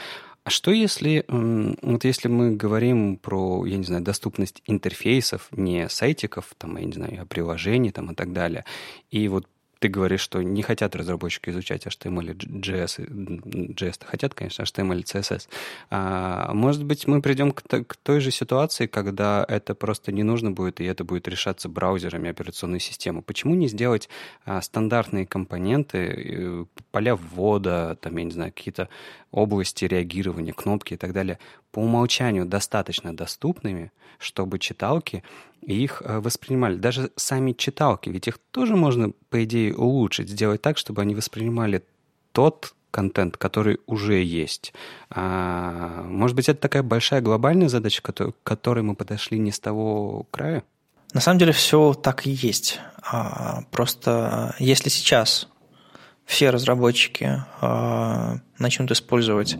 А что если, вот если мы говорим про, я не знаю, доступность интерфейсов, не сайтиков, там, я не знаю, а приложений там и так далее, и вот ты говоришь, что не хотят разработчики изучать HTML и JS, JS хотят, конечно, HTML и CSS. А, может быть, мы придем к, к той же ситуации, когда это просто не нужно будет, и это будет решаться браузерами операционной системы. Почему не сделать а, стандартные компоненты, э, поля ввода, там, я не знаю, какие-то области реагирования, кнопки и так далее, по умолчанию достаточно доступными, чтобы читалки их э, воспринимали. Даже сами читалки, ведь их тоже можно, по идее, улучшить, сделать так, чтобы они воспринимали тот контент, который уже есть. А, может быть, это такая большая глобальная задача, к которой мы подошли не с того края? На самом деле все так и есть. А, просто если сейчас все разработчики а, начнут использовать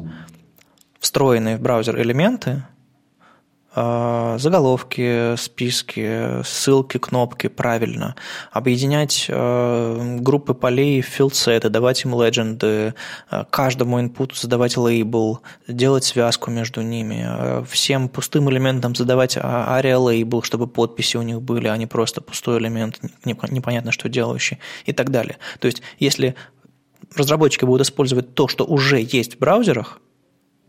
встроенные в браузер элементы, а, заголовки, списки, ссылки, кнопки правильно, объединять а, группы полей в филдсеты, давать им легенды, каждому инпуту задавать лейбл, делать связку между ними, всем пустым элементам задавать ARIA лейбл, чтобы подписи у них были, а не просто пустой элемент, непонятно что делающий и так далее. То есть, если разработчики будут использовать то, что уже есть в браузерах,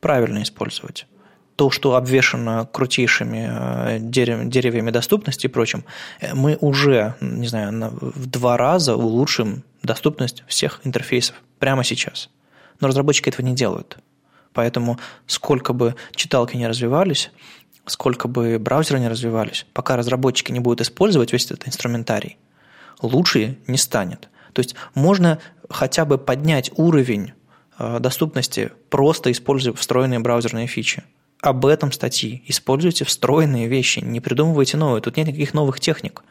правильно использовать. То, что обвешено крутейшими э, деревьями доступности и прочим, э, мы уже, не знаю, в два раза улучшим доступность всех интерфейсов прямо сейчас. Но разработчики этого не делают. Поэтому сколько бы читалки не развивались, сколько бы браузеры не развивались, пока разработчики не будут использовать весь этот инструментарий, лучше не станет. То есть можно хотя бы поднять уровень доступности, просто используя встроенные браузерные фичи. Об этом статьи. Используйте встроенные вещи, не придумывайте новые. Тут нет никаких новых техник.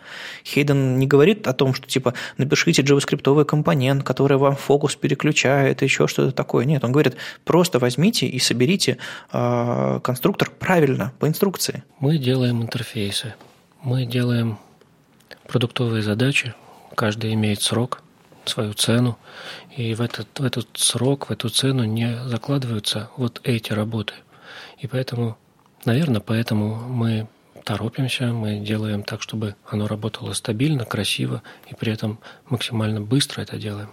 Хейден не говорит о том, что типа напишите JavaScript компонент, который вам фокус переключает, еще что-то такое. Нет, он говорит, просто возьмите и соберите э, конструктор правильно, по инструкции. Мы делаем интерфейсы, мы делаем продуктовые задачи, каждый имеет срок – свою цену, и в этот, в этот срок, в эту цену не закладываются вот эти работы. И поэтому, наверное, поэтому мы торопимся, мы делаем так, чтобы оно работало стабильно, красиво, и при этом максимально быстро это делаем.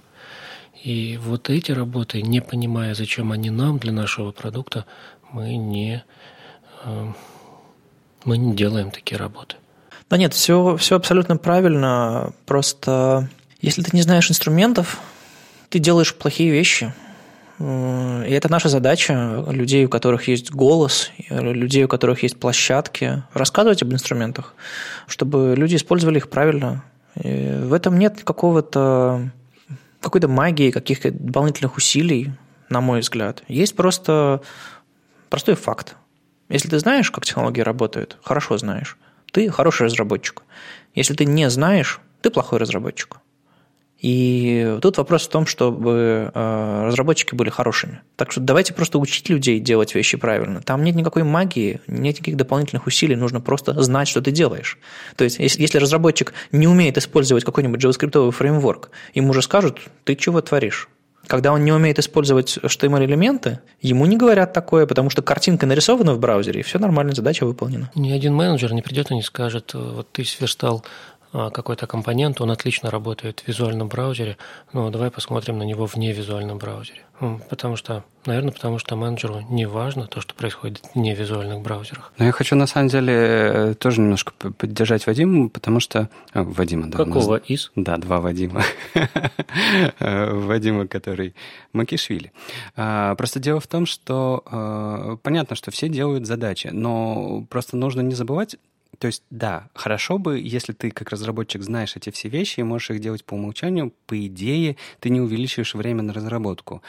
И вот эти работы, не понимая, зачем они нам для нашего продукта, мы не, э, мы не делаем такие работы. Да нет, все, все абсолютно правильно. Просто если ты не знаешь инструментов, ты делаешь плохие вещи. И это наша задача, людей, у которых есть голос, людей, у которых есть площадки, рассказывать об инструментах, чтобы люди использовали их правильно. И в этом нет какого-то какой-то магии, каких-то дополнительных усилий, на мой взгляд. Есть просто простой факт. Если ты знаешь, как технологии работают, хорошо знаешь, ты хороший разработчик. Если ты не знаешь, ты плохой разработчик. И тут вопрос в том, чтобы э, разработчики были хорошими. Так что давайте просто учить людей делать вещи правильно. Там нет никакой магии, нет никаких дополнительных усилий, нужно просто знать, что ты делаешь. То есть, если разработчик не умеет использовать какой-нибудь JavaScript фреймворк, ему уже скажут, ты чего творишь? Когда он не умеет использовать HTML-элементы, ему не говорят такое, потому что картинка нарисована в браузере, и все нормально, задача выполнена. Ни один менеджер не придет и не скажет, вот ты сверстал какой-то компонент, он отлично работает в визуальном браузере, но давай посмотрим на него в невизуальном браузере. Потому что, наверное, потому что менеджеру не важно то, что происходит в невизуальных браузерах. Но я хочу, на самом деле, э, тоже немножко поддержать Вадима, потому что... Э, Вадима, да. Какого нас... из? Да, два Вадима. Э, Вадима, который Макишвили. А, просто дело в том, что понятно, что все делают задачи, но просто нужно не забывать То есть, да, хорошо бы, если ты как разработчик знаешь эти все вещи и можешь их делать по умолчанию, по идее, ты не увеличиваешь время на разработку.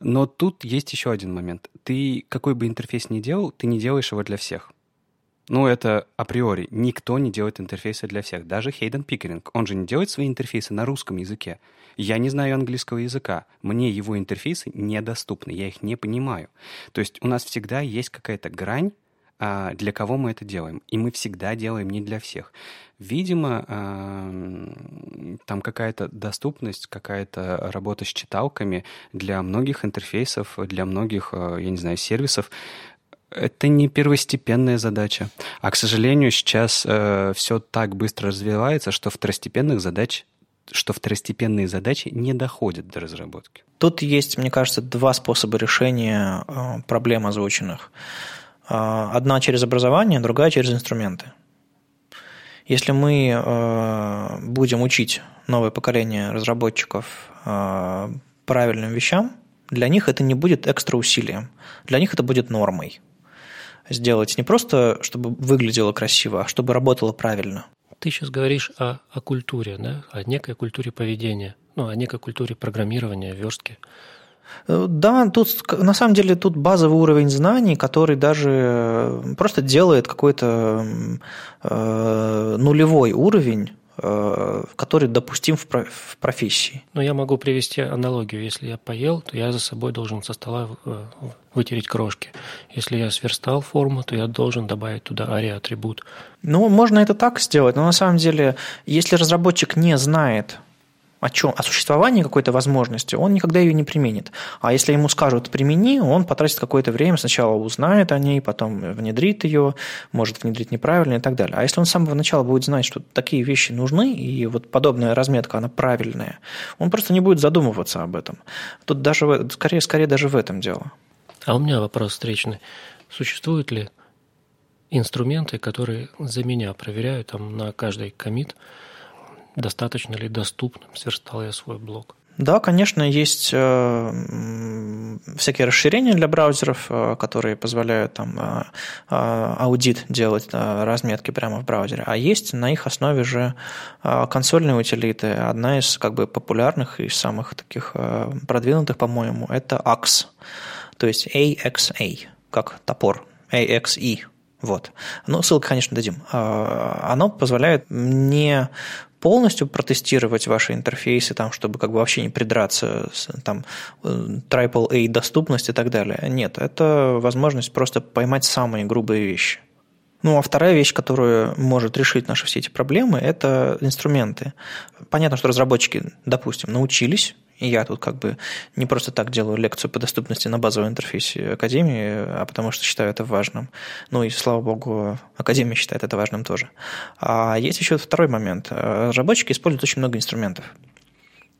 Но тут есть еще один момент. Ты какой бы интерфейс ни делал, ты не делаешь его для всех. Ну, это априори. Никто не делает интерфейсы для всех. Даже Хейден Пикеринг. Он же не делает свои интерфейсы на русском языке. Я не знаю английского языка. Мне его интерфейсы недоступны. Я их не понимаю. То есть у нас всегда есть какая-то грань, а, для кого мы это делаем. И мы всегда делаем не для всех. Видимо, там какая-то доступность, какая-то работа с читалками для многих интерфейсов, для многих, а, я не знаю, сервисов это не первостепенная задача. А, к сожалению, сейчас э, все так быстро развивается, что второстепенных задач что второстепенные задачи не доходят до разработки. Тут есть, мне кажется, два способа решения э, проблем озвученных. Э, одна через образование, другая через инструменты. Если мы э, будем учить новое поколение разработчиков правильным вещам, для них это не будет экстра усилием, для них это будет нормой сделать не просто, чтобы выглядело красиво, а чтобы работало правильно. Ты сейчас говоришь о, о культуре, да? о некой культуре поведения, ну, о некой культуре программирования, верстки. Э, да, тут на самом деле тут базовый уровень знаний, который даже просто делает какой-то э, нулевой уровень Э, который допустим в профессии. Но я могу привести аналогию. Если я поел, то я за собой должен со стола э, вытереть крошки. Если я сверстал форму, то я должен добавить туда ари-атрибут. Ну, можно это так сделать, но на самом деле, если разработчик не знает о чем, о существовании какой-то возможности, он никогда ее не применит. А если ему скажут «примени», он потратит какое-то время, сначала узнает о ней, потом внедрит ее, может внедрить неправильно и так далее. А если он с самого начала будет знать, что такие вещи нужны, и вот подобная разметка, она правильная, он просто не будет задумываться об этом. Тут даже, скорее, скорее даже в этом дело. А у меня вопрос встречный. Существуют ли инструменты, которые за меня проверяют там, на каждый комит, достаточно ли доступным сверстал я свой блог. Да, конечно, есть э, всякие расширения для браузеров, э, которые позволяют там э, аудит делать разметки прямо в браузере. А есть на их основе же консольные утилиты. Одна из как бы популярных и самых таких продвинутых, по-моему, это AXE, то есть AXA, как топор, AXE. Вот. Ну, ссылку, конечно, дадим. Оно позволяет не полностью протестировать ваши интерфейсы, там, чтобы как бы вообще не придраться, там, AAA э, доступность и так далее. Нет, это возможность просто поймать самые грубые вещи. Ну, а вторая вещь, которая может решить наши все эти проблемы, это инструменты. Понятно, что разработчики, допустим, научились и я тут как бы не просто так делаю лекцию по доступности на базовом интерфейсе Академии, а потому что считаю это важным. Ну и, слава богу, Академия считает это важным тоже. А есть еще второй момент. Разработчики используют очень много инструментов.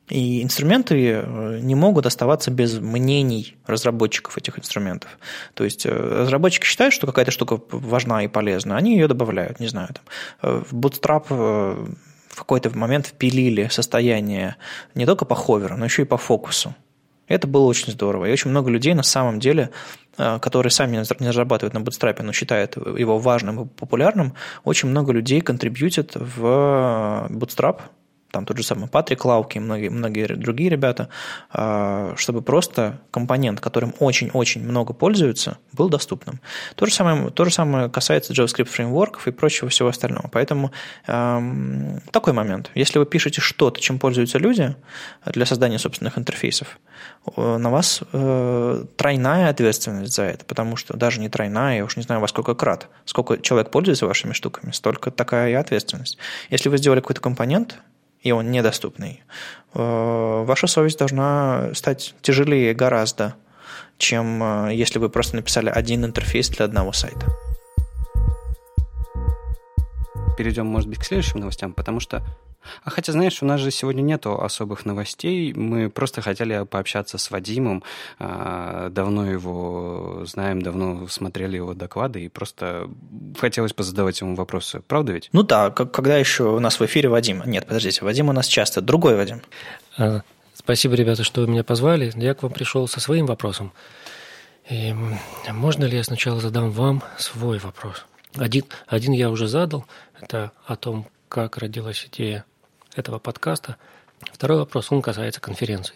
И инструменты э, не могут оставаться без мнений разработчиков этих инструментов. То есть э, разработчики считают, что какая-то штука важна и полезна, они ее добавляют, не знаю, там, э, в Bootstrap в какой-то момент впилили состояние не только по ховеру, но еще и по фокусу. Это было очень здорово. И очень много людей на самом деле, э, которые сами не разрабатывают на Bootstrap, но считают его важным и популярным, очень много людей контрибьютят в Bootstrap, там тот же самый Патрик Лауки и многие, многие другие ребята, а, чтобы просто компонент, которым очень-очень много пользуются, был доступным. То же самое, то же самое касается JavaScript фреймворков и прочего всего остального. Поэтому эм, такой момент. Если вы пишете что-то, чем пользуются люди для создания собственных интерфейсов, на вас э, тройная ответственность за это, потому что даже не тройная, я уж не знаю во сколько крат, сколько человек пользуется вашими штуками, столько такая и ответственность. Если вы сделали какой-то компонент, и он недоступный, э, ваша совесть должна стать тяжелее гораздо, чем э, если вы просто написали один интерфейс для одного сайта. Перейдем, может быть, к следующим новостям, потому что а хотя, знаешь, у нас же сегодня нету особых новостей. Мы просто хотели пообщаться с Вадимом. А, давно его знаем, давно смотрели его доклады, и просто хотелось позадавать ему вопросы. Правда ведь? Ну да, когда еще у нас в эфире Вадим? Нет, подождите, Вадим у нас часто. Другой Вадим. А, спасибо, ребята, что вы меня позвали. Я к вам пришел со своим вопросом. И можно ли я сначала задам вам свой вопрос? Один, один я уже задал, это о том, как родилась идея этого подкаста. Второй вопрос, он касается конференций.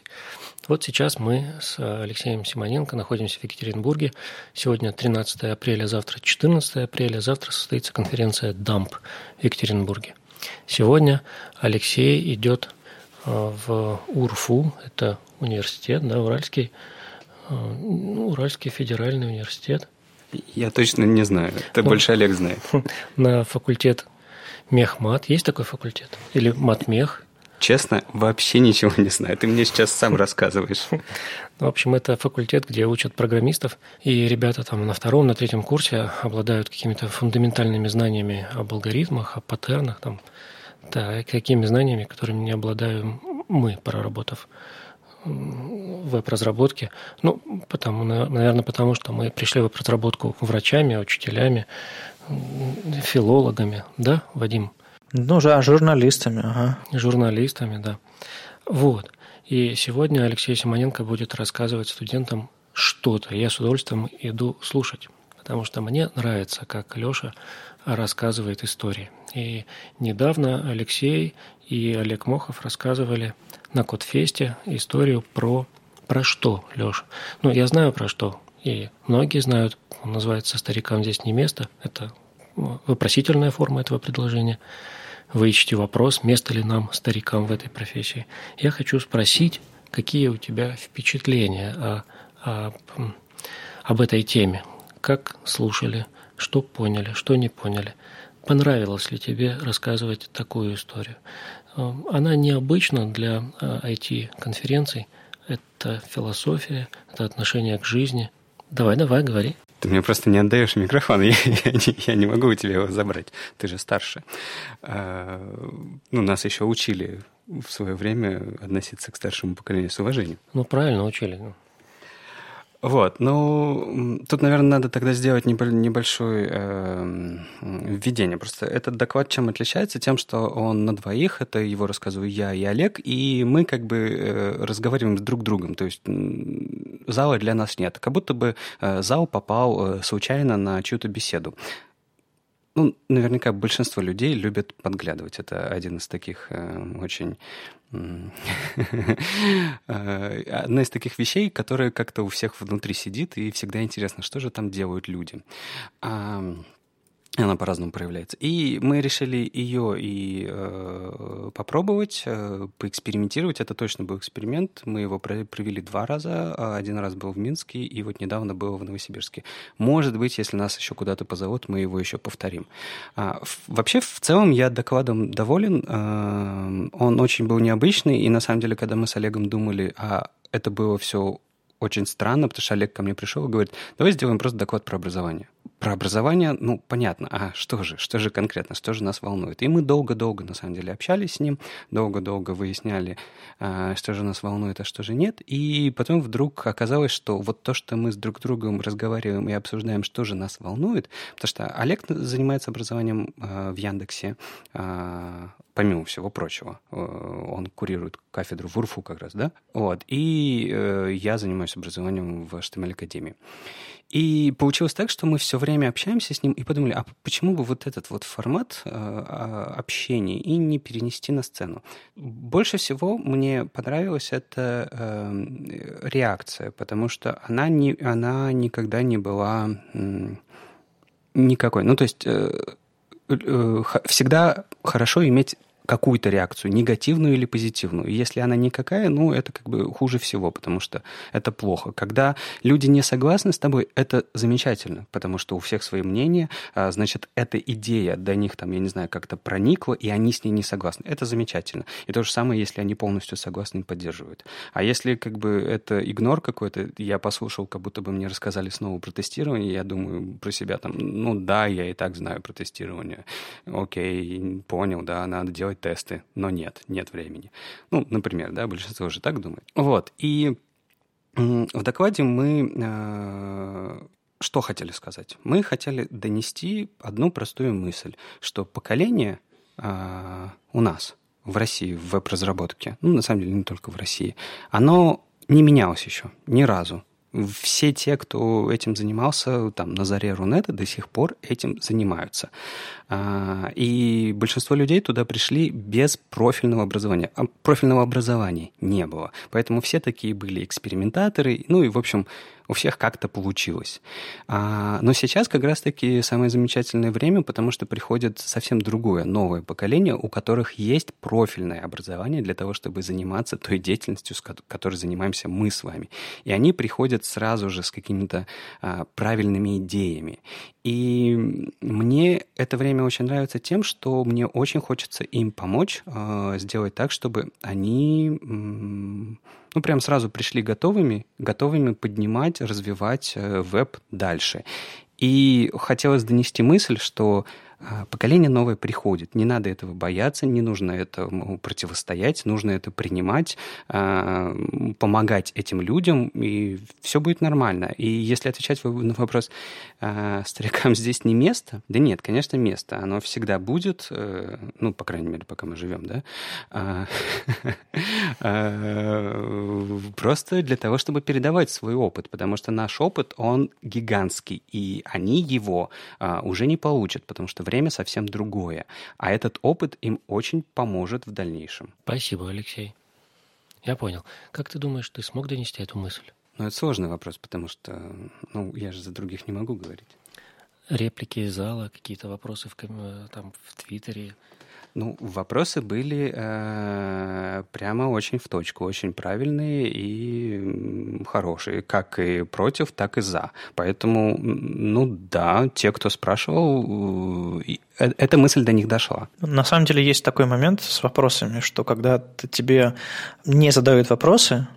Вот сейчас мы с Алексеем Симоненко находимся в Екатеринбурге. Сегодня 13 апреля, завтра 14 апреля. Завтра состоится конференция «ДАМП» в Екатеринбурге. Сегодня Алексей идет э, в УРФУ, это университет, да, Уральский, э, ну, Уральский федеральный университет. Я точно не знаю, это ну, больше Олег знает. На факультет мехмат, есть такой факультет? Или матмех? Честно, вообще ничего не знаю. Ты мне сейчас сам рассказываешь. В общем, это факультет, где учат программистов, и ребята там на втором, на третьем курсе обладают какими-то фундаментальными знаниями об алгоритмах, о паттернах, там, да, какими знаниями, которыми не обладаем мы, проработав веб-разработке. Ну, потому, наверное, потому что мы пришли в веб-разработку врачами, учителями, филологами, да, Вадим? Ну, да, журналистами, ага. Журналистами, да. Вот. И сегодня Алексей Симоненко будет рассказывать студентам что-то. Я с удовольствием иду слушать, потому что мне нравится, как Леша рассказывает истории. И недавно Алексей и Олег Мохов рассказывали на Кодфесте историю про про что, Леша? Ну, я знаю про что, и многие знают, он называется «Старикам здесь не место». Это вопросительная форма этого предложения. Вы ищете вопрос, место ли нам, старикам, в этой профессии. Я хочу спросить, какие у тебя впечатления о, о, об этой теме? Как слушали, что поняли, что не поняли? Понравилось ли тебе рассказывать такую историю? Э, она необычна для IT-конференций. Э, это философия, это отношение к жизни. Давай, давай, говори. Ты мне просто не отдаешь микрофон, я, я, не, я не могу у тебя его забрать. Ты же старше. А, ну, нас еще учили в свое время относиться к старшему поколению с уважением. Ну, правильно учили. Вот, ну, тут, наверное, надо тогда сделать небольшое э, введение. Просто этот доклад чем отличается? Тем, что он на двоих, это его рассказываю я и Олег, и мы как бы э, разговариваем с друг другом, то есть зала для нас нет. Как будто бы э, зал попал э, случайно на чью-то беседу. Ну, наверняка большинство людей любят подглядывать. Это один из таких э, очень... Э, одна из таких вещей, которая как-то у всех внутри сидит, и всегда интересно, что же там делают люди. Она по-разному проявляется. И мы решили ее и э, попробовать, э, поэкспериментировать. Это точно был эксперимент. Мы его провели два раза. Один раз был в Минске, и вот недавно был в Новосибирске. Может быть, если нас еще куда-то позовут, мы его еще повторим. А, вообще, в целом, я докладом доволен. Э, он очень был необычный, и на самом деле, когда мы с Олегом думали, а это было все очень странно, потому что Олег ко мне пришел и говорит, давай сделаем просто доклад про образование. Про образование, ну, понятно, а что же, что же конкретно, что же нас волнует? И мы долго-долго, на самом деле, общались с ним, долго-долго выясняли, а, что же нас волнует, а что же нет. И потом вдруг оказалось, что вот то, что мы с друг другом разговариваем и обсуждаем, что же нас волнует, потому что Олег занимается образованием а, в Яндексе, а, помимо всего прочего. Э, он курирует кафедру в УРФУ как раз, да? Вот. И э, я занимаюсь образованием в HTML Академии. И получилось так, что мы все время общаемся с ним и подумали, а почему бы вот этот вот формат э, а, общения и не перенести на сцену? Больше всего мне понравилась эта э, реакция, потому что она, не, она никогда не была никакой. Ну, то есть э, всегда хорошо иметь какую-то реакцию, негативную или позитивную. И если она никакая, ну, это как бы хуже всего, потому что это плохо. Когда люди не согласны с тобой, это замечательно, потому что у всех свои мнения, а, значит, эта идея до них, там, я не знаю, как-то проникла, и они с ней не согласны. Это замечательно. И то же самое, если они полностью согласны и поддерживают. А если как бы это игнор какой-то, я послушал, как будто бы мне рассказали снова про тестирование, я думаю про себя там, ну да, я и так знаю про тестирование. Окей, понял, да, надо делать делать тесты, но нет, нет времени. Ну, например, да, большинство уже так думает. Вот, и в докладе мы э, что хотели сказать? Мы хотели донести одну простую мысль, что поколение э, у нас в России в веб-разработке, ну, на самом деле, не только в России, оно не менялось еще ни разу. все те, кто этим занимался там на заре Рунета, до сих пор этим занимаются. А, и большинство людей туда пришли без профильного образования. А профильного образования не было. Поэтому все такие были экспериментаторы. Ну и, в общем, у всех как-то получилось. А, но сейчас как раз-таки самое замечательное время, потому что приходит совсем другое, новое поколение, у которых есть профильное образование для того, чтобы заниматься той деятельностью, с которой занимаемся мы с вами. И они приходят сразу же с какими-то правильными идеями. И мне это время очень нравится тем, что мне очень хочется им помочь э, сделать так, чтобы они ну, прям сразу пришли готовыми, готовыми поднимать, развивать э, веб дальше. И хотелось донести мысль, что поколение новое приходит. Не надо этого бояться, не нужно этому противостоять, нужно это принимать, а, помогать этим людям, и все будет нормально. И если отвечать на вопрос, а, старикам здесь не место? Да нет, конечно, место. Оно всегда будет, э, ну, по крайней мере, пока мы живем, да? Просто для того, чтобы передавать свой опыт, потому что наш опыт, он гигантский, и они его уже не получат, потому что время совсем другое. А этот опыт им очень поможет в дальнейшем. Спасибо, Алексей. Я понял. Как ты думаешь, ты смог донести эту мысль? Ну, это сложный вопрос, потому что, ну, я же за других не могу говорить. Реплики из зала, какие-то вопросы в, там, в Твиттере, ну, вопросы были э, прямо очень в точку, очень правильные и хорошие, как и против, так и за. Поэтому, ну да, те, кто спрашивал, э, э эта мысль до них дошла. На самом деле есть такой момент с вопросами, что когда тебе не задают вопросы,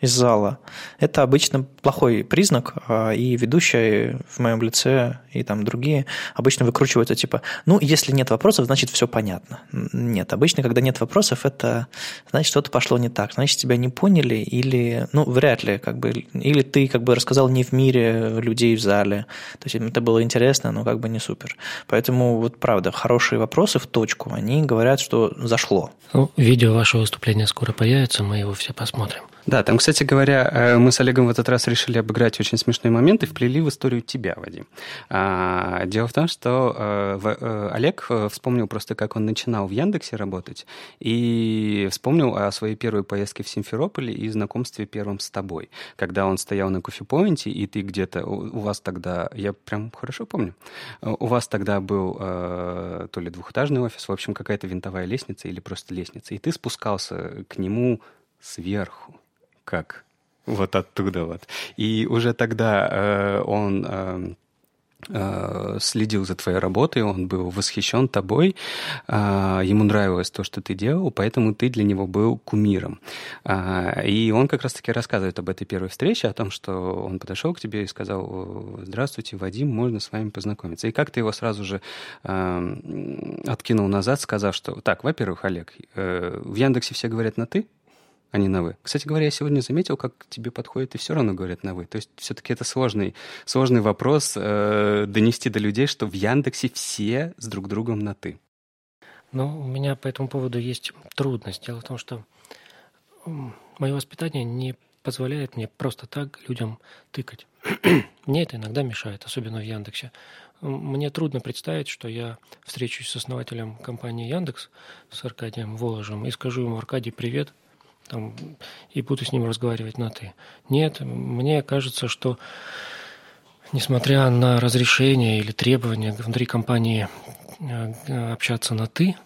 из зала, это обычно плохой признак, а, и ведущие в моем лице и там другие обычно выкручиваются типа, ну, если нет вопросов, значит, все понятно. Нет, обычно, когда нет вопросов, это значит, что-то пошло не так, значит, тебя не поняли или, ну, вряд ли, как бы, или ты как бы рассказал не в мире людей в зале, то есть это было интересно, но как бы не супер. Поэтому вот правда, хорошие вопросы в точку, они говорят, что зашло. Ну, видео вашего выступления скоро появится, мы его все посмотрим. Да, там, кстати говоря, э, мы с Олегом в этот раз решили обыграть очень смешной момент и вплели в историю тебя, Вадим. А, дело в том, что э, э, Олег вспомнил просто, как он начинал в Яндексе работать, и вспомнил о своей первой поездке в Симферополе и знакомстве первым с тобой, когда он стоял на кофепоинте, и ты где-то, у вас тогда, я прям хорошо помню, у вас тогда был то ли двухэтажный офис, в общем, какая-то винтовая лестница или просто лестница, и ты спускался к нему сверху как вот оттуда вот. И уже тогда э, он э, э, следил за твоей работой, он был восхищен тобой, э, ему нравилось то, что ты делал, поэтому ты для него был кумиром. Э, и он как раз-таки рассказывает об этой первой встрече, о том, что он подошел к тебе и сказал, здравствуйте, Вадим, можно с вами познакомиться. И как ты его сразу же откинул назад, сказав, что, так, во-первых, Олег, в Яндексе все говорят на «ты», а не на «вы». Кстати говоря, я сегодня заметил, как тебе подходит и все равно говорят на «вы». То есть все-таки это сложный, сложный вопрос э, донести до людей, что в Яндексе все с друг другом на «ты». Ну, у меня по этому поводу есть трудность. Дело в том, что мое воспитание не позволяет мне просто так людям тыкать. мне это иногда мешает, особенно в Яндексе. Мне трудно представить, что я встречусь с основателем компании Яндекс, с Аркадием Воложем, и скажу ему, Аркадий, привет, там, и буду с ним разговаривать на «ты». Нет, мне кажется, что несмотря на разрешение или требования внутри компании э, общаться на «ты»,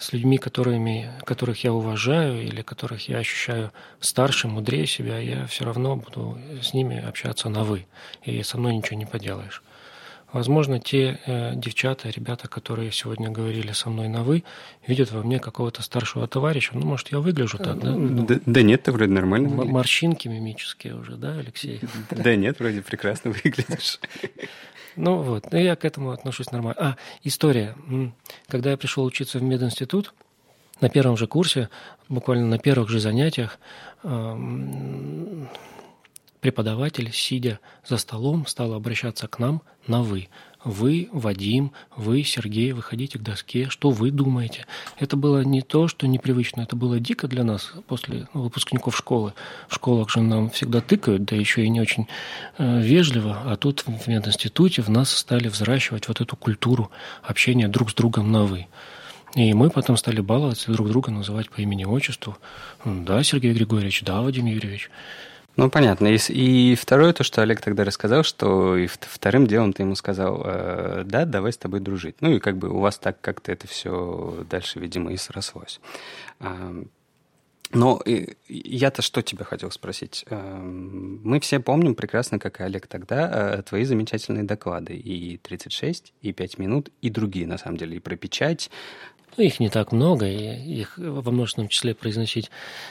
с людьми, которыми, которых я уважаю или которых я ощущаю старше, мудрее себя, я все равно буду с ними общаться на «вы». И со мной ничего не поделаешь. Возможно, те э, девчата, ребята, которые сегодня говорили со мной на «вы», видят во мне какого-то старшего товарища. Ну, может, я выгляжу так, да? Ну, да, да нет, ты вроде нормально выглядишь. Морщинки мимические уже, да, Алексей? Да нет, вроде прекрасно выглядишь. Ну вот, я к этому отношусь нормально. А, история. Когда я пришел учиться в мединститут, на первом же курсе, буквально на первых же занятиях, преподаватель, сидя за столом, стал обращаться к нам на «вы». Вы, Вадим, вы, Сергей, выходите к доске. Что вы думаете? Это было не то, что непривычно, это было дико для нас после выпускников школы. В школах же нам всегда тыкают, да еще и не очень э, вежливо. А тут в мединституте в нас стали взращивать вот эту культуру общения друг с другом на «вы». И мы потом стали баловаться друг друга, называть по имени-отчеству. Да, Сергей Григорьевич, да, Вадим Юрьевич. Ну, понятно. И, и второе, то, что Олег тогда рассказал, что и вторым делом ты ему сказал, э, да, давай с тобой дружить. Ну, и как бы у вас так как-то это все дальше, видимо, и срослось. Но я-то что тебя хотел спросить? Мы все помним прекрасно, как и Олег тогда, э, твои замечательные доклады. И 36, и 5 минут, и другие, на самом деле, и про печать, ну, их не так много, и их во множественном числе произносить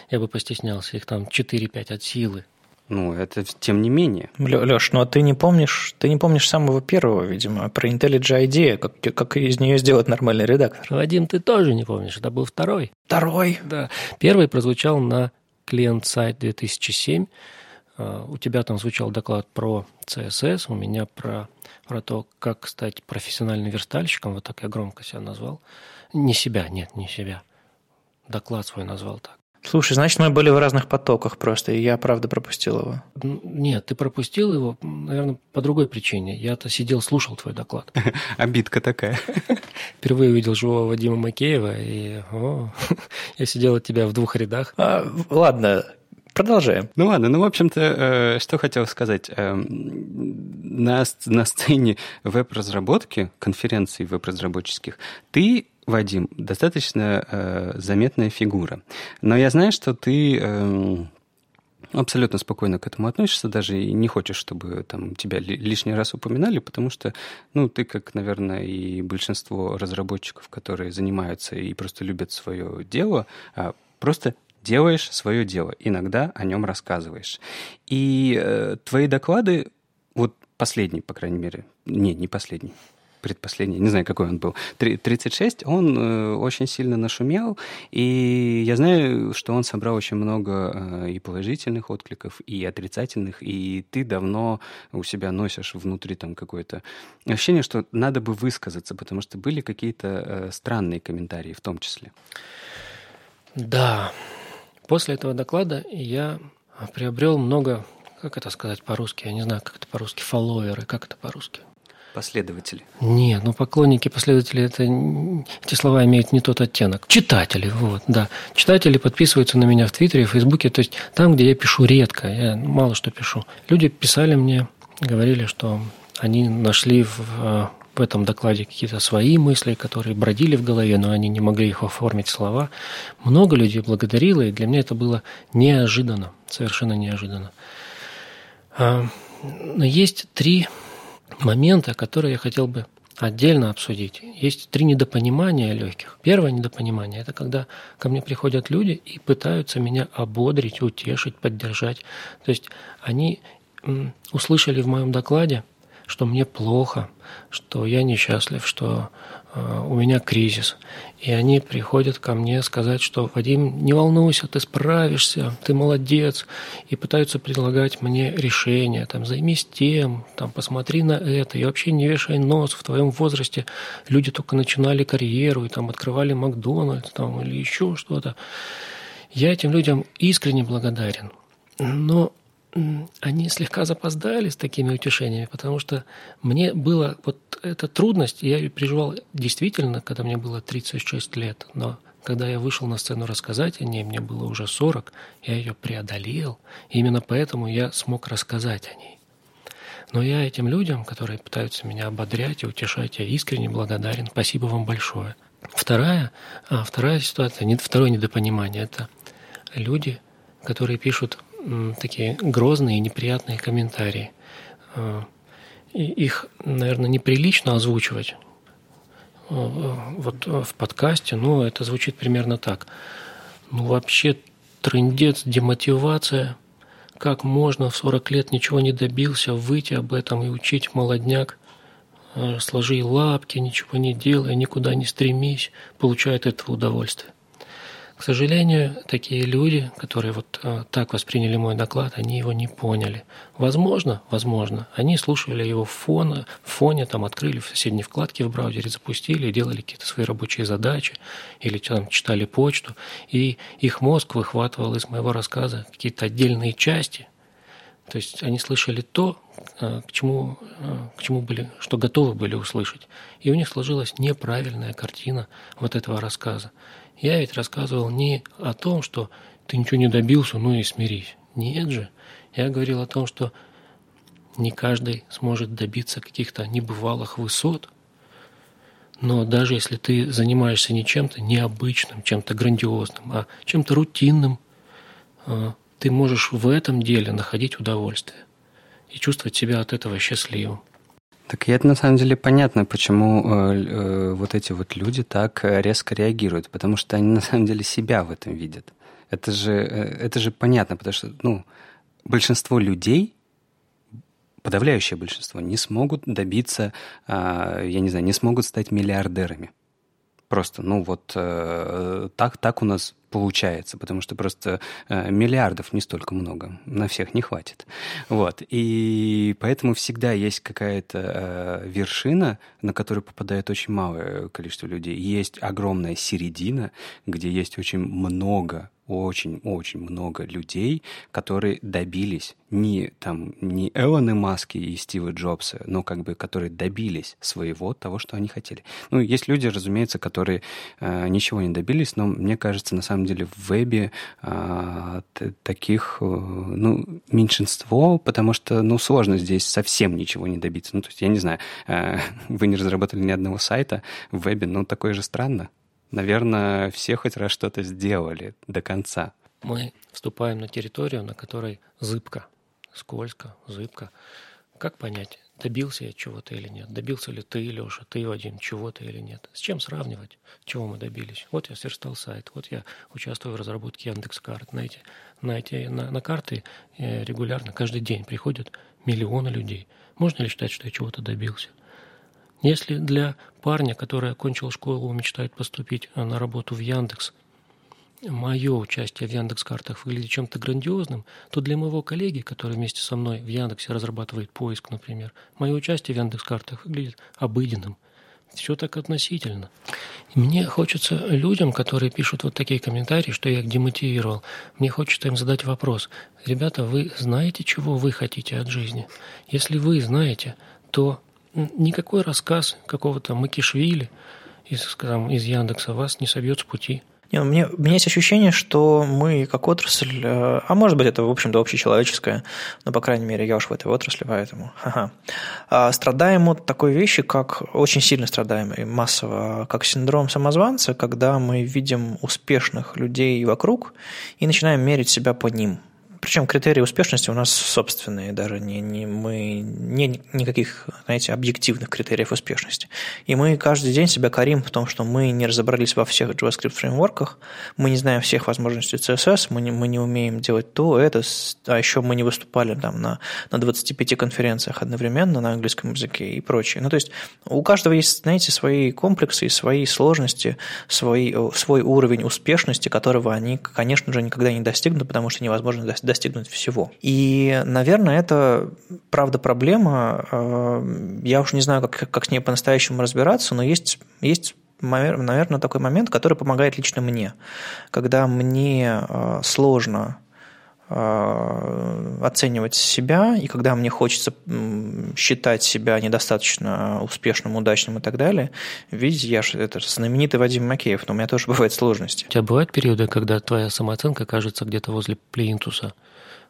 я бы постеснялся. Их там 4-5 от силы. Ну, это тем не менее. Леш, ну а ты не помнишь, ты не помнишь самого первого, видимо, про IntelliJ IDEA, как, как из нее сделать нормальный редактор. Вадим, ты тоже не помнишь, это был второй. Второй? Да. Первый прозвучал на клиент-сайт 2007. А, у тебя там звучал доклад про CSS, у меня про, про то, как стать профессиональным верстальщиком, вот так я громко себя назвал. Не себя, нет, не себя. Доклад свой назвал так. Слушай, значит, мы были в разных потоках просто, и я, правда, пропустил его. Нет, ты пропустил его, наверное, по другой причине. Я-то сидел, слушал твой доклад. Обидка такая. Впервые увидел живого Вадима Макеева, и о, я сидел от тебя в двух рядах. А, ладно, Продолжаем. Ну ладно, ну, в общем-то, э, что хотел сказать. Э, на, на сцене веб-разработки, конференций веб-разработческих, ты Вадим, достаточно э, заметная фигура. Но я знаю, что ты э, абсолютно спокойно к этому относишься, даже и не хочешь, чтобы там тебя лишний раз упоминали, потому что, ну, ты, как, наверное, и большинство разработчиков, которые занимаются и просто любят свое дело, а просто делаешь свое дело, иногда о нем рассказываешь. И э, твои доклады, вот последний, по крайней мере, не, не последний, предпоследний, не знаю, какой он был, 36, он э, очень сильно нашумел, и я знаю, что он собрал очень много э, и положительных откликов, и отрицательных, и ты давно у себя носишь внутри там какое-то ощущение, что надо бы высказаться, потому что были какие-то э, странные комментарии в том числе. Да, после этого доклада я приобрел много, как это сказать по-русски, я не знаю, как это по-русски, фолловеры, как это по-русски? Последователи. Нет, ну поклонники, последователи, это эти слова имеют не тот оттенок. Читатели, вот, да. Читатели подписываются на меня в Твиттере, в Фейсбуке, то есть там, где я пишу редко, я мало что пишу. Люди писали мне, говорили, что они нашли в, в этом докладе какие-то свои мысли, которые бродили в голове, но они не могли их оформить в слова. Много людей благодарило, и для меня это было неожиданно, совершенно неожиданно. А, но есть три моменты, которые я хотел бы отдельно обсудить. Есть три недопонимания легких. Первое недопонимание – это когда ко мне приходят люди и пытаются меня ободрить, утешить, поддержать. То есть они услышали в моем докладе, что мне плохо, что я несчастлив, что Э, у меня кризис. И они приходят ко мне сказать, что «Вадим, не волнуйся, ты справишься, ты молодец», и пытаются предлагать мне решения, там, займись тем, там, посмотри на это, и вообще не вешай нос, в твоем возрасте люди только начинали карьеру, и там открывали Макдональдс, там, или еще что-то. Я этим людям искренне благодарен. Но они слегка запоздали с такими утешениями, потому что мне было вот эта трудность, я ее переживал действительно, когда мне было 36 лет, но когда я вышел на сцену рассказать о ней, мне было уже 40, я ее преодолел, и именно поэтому я смог рассказать о ней. Но я этим людям, которые пытаются меня ободрять и утешать, я искренне благодарен. Спасибо вам большое. Вторая, а, вторая ситуация, второе недопонимание – это люди, которые пишут такие грозные неприятные комментарии. А, и их, наверное, неприлично озвучивать а, вот в подкасте, но это звучит примерно так. Ну, вообще, трендец, демотивация. Как можно в 40 лет ничего не добился, выйти об этом и учить молодняк, а, сложи лапки, ничего не делай, никуда не стремись, получает это удовольствие. К сожалению, такие люди, которые вот э, так восприняли мой доклад, они его не поняли. Возможно, возможно, они слушали его в фоне, в фоне там открыли в соседней вкладке в браузере, запустили, делали какие-то свои рабочие задачи или там читали почту, и их мозг выхватывал из моего рассказа какие-то отдельные части. То есть они слышали то, э, к чему, э, к чему были, что готовы были услышать. И у них сложилась неправильная картина вот этого рассказа. Я ведь рассказывал не о том, что ты ничего не добился, ну и смирись. Нет же. Я говорил о том, что не каждый сможет добиться каких-то небывалых высот. Но даже если ты занимаешься не чем-то необычным, чем-то грандиозным, а чем-то рутинным, а, ты можешь в этом деле находить удовольствие и чувствовать себя от этого счастливым. Так и это на самом деле понятно, почему э, э, вот эти вот люди так резко реагируют, потому что они на самом деле себя в этом видят. Это же, э, это же понятно, потому что ну, большинство людей, подавляющее большинство, не смогут добиться, э, я не знаю, не смогут стать миллиардерами. Просто, ну вот э, так, так у нас получается, потому что просто э, миллиардов не столько много, на всех не хватит. Вот. И поэтому всегда есть какая-то э, вершина, на которую попадает очень малое количество людей. Есть огромная середина, где есть очень много очень-очень много людей, которые добились не, там, не Элоны Маски и Стива Джобса, но как бы которые добились своего, того, что они хотели. Ну, есть люди, разумеется, которые э, ничего не добились, но мне кажется, на самом деле в вебе э, таких, э, ну, меньшинство, потому что, ну, сложно здесь совсем ничего не добиться. Ну, то есть, я не знаю, э, вы не разработали ни одного сайта в вебе, ну, такое же странно. Наверное, все хоть раз что-то сделали до конца. Мы вступаем на территорию, на которой зыбко, скользко, зыбко. Как понять, добился я чего-то или нет? Добился ли ты, Леша, ты, Вадим, чего-то или нет? С чем сравнивать? Чего мы добились? Вот я сверстал сайт, вот я участвую в разработке Яндекс.Карт. На эти, на, эти, на, на карты э, регулярно, каждый день приходят миллионы людей. Можно ли считать, что я чего-то добился? Если для парня, который окончил школу, мечтает поступить на работу в Яндекс, мое участие в Яндекс-картах выглядит чем-то грандиозным, то для моего коллеги, который вместе со мной в Яндексе разрабатывает поиск, например, мое участие в Яндекс-картах выглядит обыденным. Все так относительно. И мне хочется людям, которые пишут вот такие комментарии, что я их демотивировал, мне хочется им задать вопрос. Ребята, вы знаете, чего вы хотите от жизни? Если вы знаете, то никакой рассказ какого-то Макишвили из, скажем, из Яндекса вас не собьет с пути. Не, у, меня, у меня есть ощущение, что мы как отрасль, э, а может быть это, в общем-то, общечеловеческое, но, по крайней мере, я уж в этой отрасли, поэтому, ага, а, страдаем от такой вещи, как, очень сильно страдаем и массово, как синдром самозванца, когда мы видим успешных людей вокруг и начинаем мерить себя по ним – причем критерии успешности у нас собственные, даже не, не мы не никаких, знаете, объективных критериев успешности. И мы каждый день себя корим в том, что мы не разобрались во всех JavaScript фреймворках, мы не знаем всех возможностей CSS, мы не, мы не умеем делать то, это, а еще мы не выступали там на, на 25 конференциях одновременно на английском языке и прочее. Ну, то есть у каждого есть, знаете, свои комплексы свои сложности, свой, свой уровень успешности, которого они, конечно же, никогда не достигнут, потому что невозможно достичь достигнуть всего. И, наверное, это, правда, проблема. Э, я уж не знаю, как, как с ней по-настоящему разбираться, но есть, есть наверное, такой момент, который помогает лично мне. Когда мне э, сложно оценивать себя, и когда мне хочется считать себя недостаточно успешным, удачным и так далее, видите, я же это знаменитый Вадим Макеев, но у меня тоже бывают сложности. У тебя бывают периоды, когда твоя самооценка кажется где-то возле плинтуса?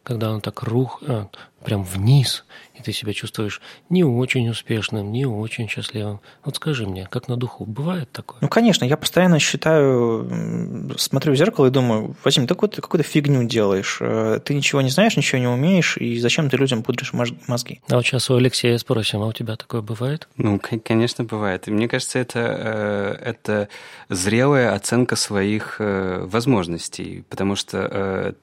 Когда он так рух, а, прям вниз, и ты себя чувствуешь не очень успешным, не очень счастливым. Вот скажи мне, как на духу, бывает такое? Ну, конечно, я постоянно считаю, смотрю в зеркало и думаю, Вадим, ты какую-то, какую фигню делаешь, э, ты ничего не знаешь, ничего не умеешь, и зачем ты людям пудришь мозги? А вот сейчас у Алексея спросим, а у тебя такое бывает? Ну, конечно, бывает. И мне кажется, это, э, это зрелая оценка своих э, возможностей, потому что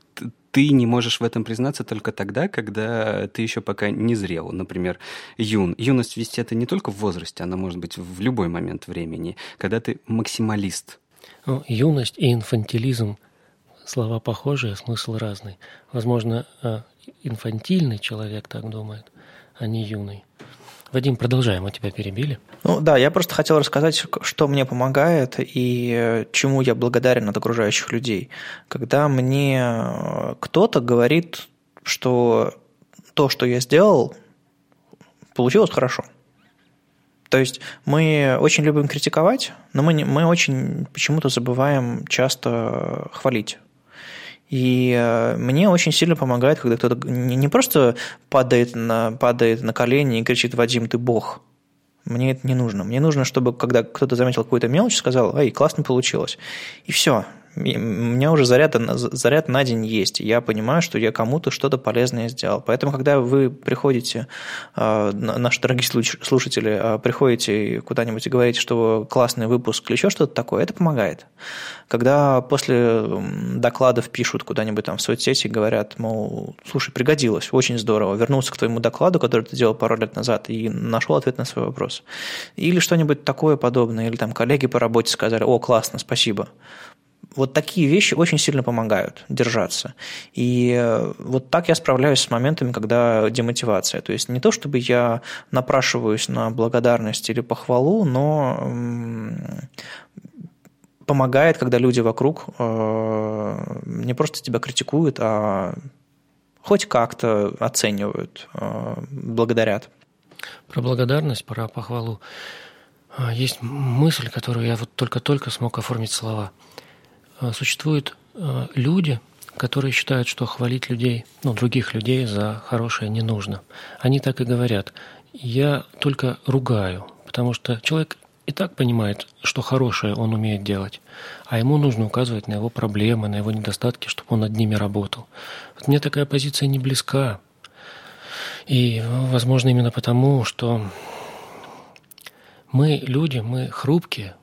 ты не можешь в этом признаться только тогда, когда ты еще пока не зрел. Например, юн. Юность вести это не только в возрасте, она может быть в любой момент времени, когда ты максималист. Ну, юность и инфантилизм – слова похожие, смысл разный. Возможно, э, инфантильный человек так думает, а не юный. Вадим, продолжаем, мы тебя перебили. Ну да, я просто хотел рассказать, что мне помогает и э, чему я благодарен от окружающих людей. Когда мне э, кто-то говорит, что то, что я сделал, получилось хорошо. То есть мы очень любим критиковать, но мы, не, мы очень почему-то забываем часто хвалить. И э, мне очень сильно помогает, когда кто-то не просто падает на, падает на колени и кричит «Вадим, ты бог», мне это не нужно. Мне нужно, чтобы когда кто-то заметил какую-то мелочь, сказал, эй, классно получилось. И все у меня уже заряд, заряд на день есть. Я понимаю, что я кому-то что-то полезное сделал. Поэтому, когда вы приходите, а, наши дорогие слушатели, а, приходите куда-нибудь и говорите, что классный выпуск или еще что-то такое, это помогает. Когда после докладов пишут куда-нибудь там в соцсети говорят, мол, слушай, пригодилось, очень здорово, вернулся к твоему докладу, который ты делал пару лет назад, и нашел ответ на свой вопрос. Или что-нибудь такое подобное, или там коллеги по работе сказали, о, классно, спасибо вот такие вещи очень сильно помогают держаться. И э, вот так я справляюсь с моментами, когда демотивация. То есть не то, чтобы я напрашиваюсь на благодарность или похвалу, но помогает, когда люди вокруг э, не просто тебя критикуют, а хоть как-то оценивают, э, благодарят. Про благодарность, про похвалу. А, есть мысль, которую я вот только-только смог оформить слова – существуют а, люди, которые считают, что хвалить людей, ну, других людей за хорошее не нужно. Они так и говорят. Я только ругаю, потому что человек и так понимает, что хорошее он умеет делать, а ему нужно указывать на его проблемы, на его недостатки, чтобы он над ними работал. Вот мне такая позиция не близка. И, возможно, именно потому, что мы люди, мы хрупкие,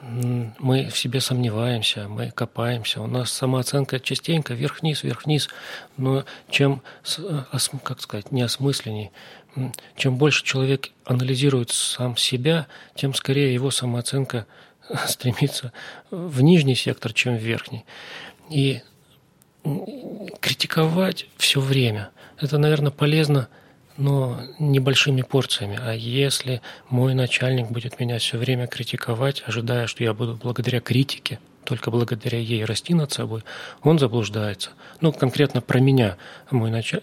мы в себе сомневаемся, мы копаемся, у нас самооценка частенько вверх-вниз, вверх-вниз, но чем, э, как сказать, неосмысленней, чем больше человек анализирует сам себя, тем скорее его самооценка стремится в нижний сектор, чем в верхний. И критиковать все время, это, наверное, полезно – но небольшими порциями. А если мой начальник будет меня все время критиковать, ожидая, что я буду благодаря критике, только благодаря ей расти над собой, он заблуждается. Ну, конкретно про меня. Мой началь...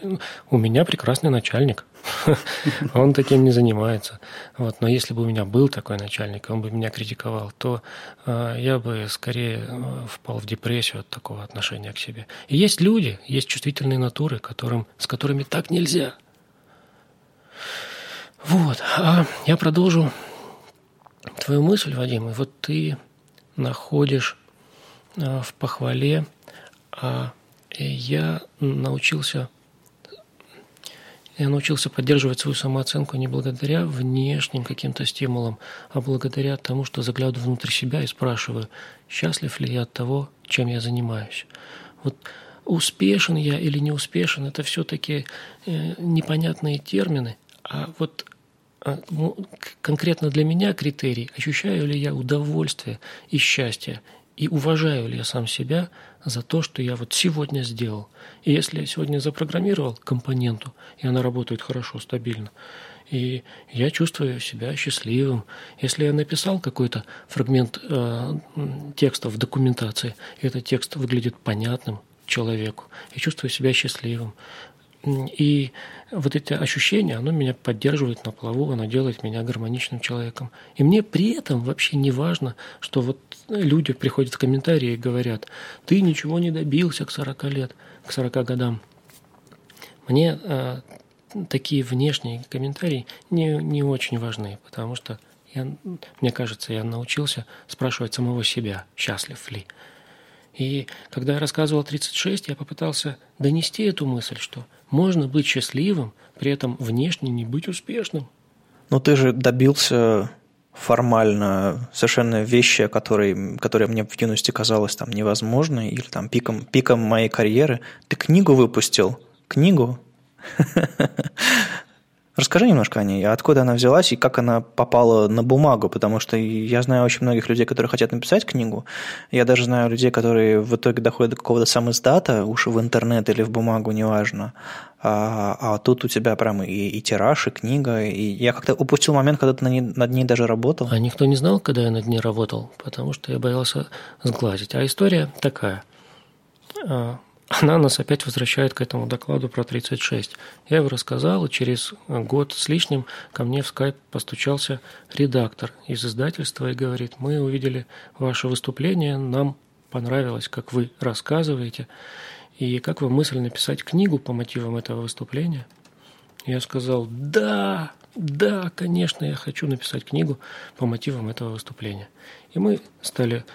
У меня прекрасный начальник. Он таким не занимается. Вот. Но если бы у меня был такой начальник, он бы меня критиковал, то э, я бы скорее э, впал в депрессию от такого отношения к себе. И есть люди, есть чувствительные натуры, которым, с которыми так нельзя – вот, а я продолжу твою мысль, Вадим. И вот ты находишь а, в похвале, а я научился я научился поддерживать свою самооценку не благодаря внешним каким-то стимулам, а благодаря тому, что заглядываю внутрь себя и спрашиваю, счастлив ли я от того, чем я занимаюсь. Вот успешен я или не успешен, это все-таки э, непонятные термины, а вот а, ну, конкретно для меня критерий, ощущаю ли я удовольствие и счастье, и уважаю ли я сам себя за то, что я вот сегодня сделал. И если я сегодня запрограммировал компоненту, и она работает хорошо, стабильно, и я чувствую себя счастливым. Если я написал какой-то фрагмент э, текста в документации, и этот текст выглядит понятным человеку, я чувствую себя счастливым. И вот эти ощущения, оно меня поддерживает на плаву, оно делает меня гармоничным человеком. И мне при этом вообще не важно, что вот люди приходят в комментарии и говорят, ты ничего не добился к 40 лет, к 40 годам. Мне э, такие внешние комментарии не, не очень важны, потому что я, мне кажется, я научился спрашивать самого себя, счастлив ли. И когда я рассказывал 36, я попытался донести эту мысль, что можно быть счастливым, при этом внешне не быть успешным. Но ты же добился формально совершенно вещи, которые, которые мне в юности казалось там невозможной или там пиком, пиком моей карьеры. Ты книгу выпустил. Книгу. Расскажи немножко о ней, откуда она взялась и как она попала на бумагу, потому что я знаю очень многих людей, которые хотят написать книгу. Я даже знаю людей, которые в итоге доходят до какого-то сам уж в интернет или в бумагу, неважно. А, а тут у тебя прям и, и тираж, и книга. И я как-то упустил момент, когда ты над ней, над ней даже работал. А никто не знал, когда я над ней работал, потому что я боялся сглазить. А история такая а, она нас опять возвращает к этому докладу про 36. Я его рассказал, и через год с лишним ко мне в скайп постучался редактор из издательства и говорит, мы увидели ваше выступление, нам понравилось, как вы рассказываете, и как вы мысль написать книгу по мотивам этого выступления. Я сказал, да, да, конечно, я хочу написать книгу по мотивам этого выступления. И мы стали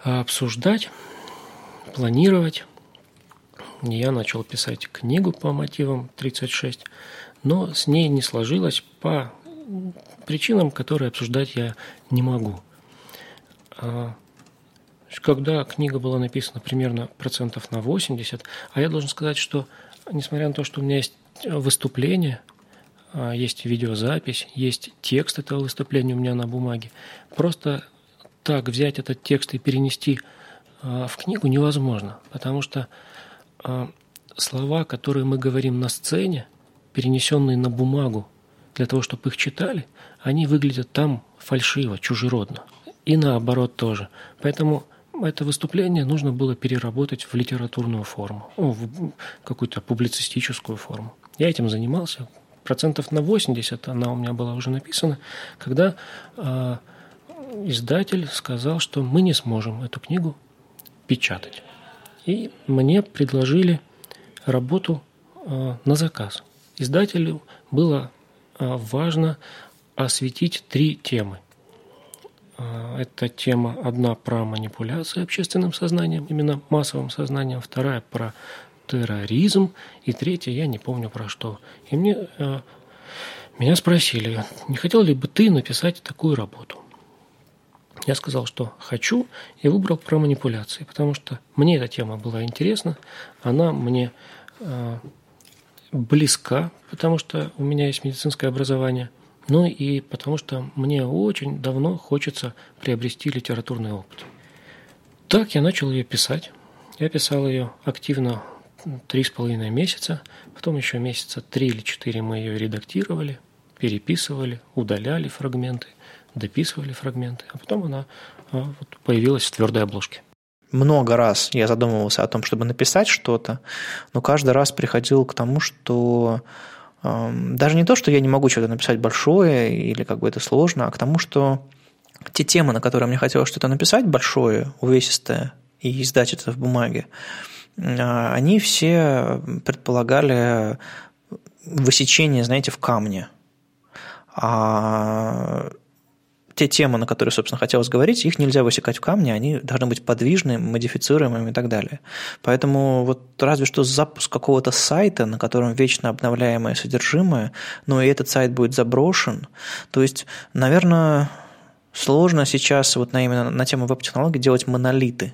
обсуждать, планировать, я начал писать книгу по мотивам 36, но с ней не сложилось по причинам, которые обсуждать я не могу. А, когда книга была написана примерно процентов на 80, а я должен сказать, что несмотря на то, что у меня есть выступление, а, есть видеозапись, есть текст этого выступления у меня на бумаге, просто так взять этот текст и перенести а, в книгу невозможно, потому что слова, которые мы говорим на сцене, перенесенные на бумагу, для того, чтобы их читали, они выглядят там фальшиво, чужеродно. И наоборот тоже. Поэтому это выступление нужно было переработать в литературную форму, в какую-то публицистическую форму. Я этим занимался. Процентов на 80 она у меня была уже написана, когда э, издатель сказал, что мы не сможем эту книгу печатать. И мне предложили работу а, на заказ. Издателю было а, важно осветить три темы. А, это тема одна про манипуляцию общественным сознанием, именно массовым сознанием, вторая про терроризм, и третья я не помню про что. И мне меня спросили, не хотел ли бы ты написать такую работу? Я сказал, что хочу, и выбрал про манипуляции, потому что мне эта тема была интересна, она мне э, близка, потому что у меня есть медицинское образование, ну и потому что мне очень давно хочется приобрести литературный опыт. Так я начал ее писать. Я писал ее активно три с половиной месяца, потом еще месяца три или четыре мы ее редактировали, переписывали, удаляли фрагменты – дописывали фрагменты, а потом она а, вот, появилась в твердой обложке. Много раз я задумывался о том, чтобы написать что-то, но каждый раз приходил к тому, что э, даже не то, что я не могу что-то написать большое или как бы это сложно, а к тому, что те темы, на которые мне хотелось что-то написать большое, увесистое, и издать это в бумаге, э, они все предполагали высечение, знаете, в камне. А те темы, на которые, собственно, хотелось говорить, их нельзя высекать в камне, они должны быть подвижными, модифицируемыми и так далее. Поэтому вот разве что запуск какого-то сайта, на котором вечно обновляемое содержимое, но и этот сайт будет заброшен. То есть, наверное, сложно сейчас вот на, именно на тему веб-технологий делать монолиты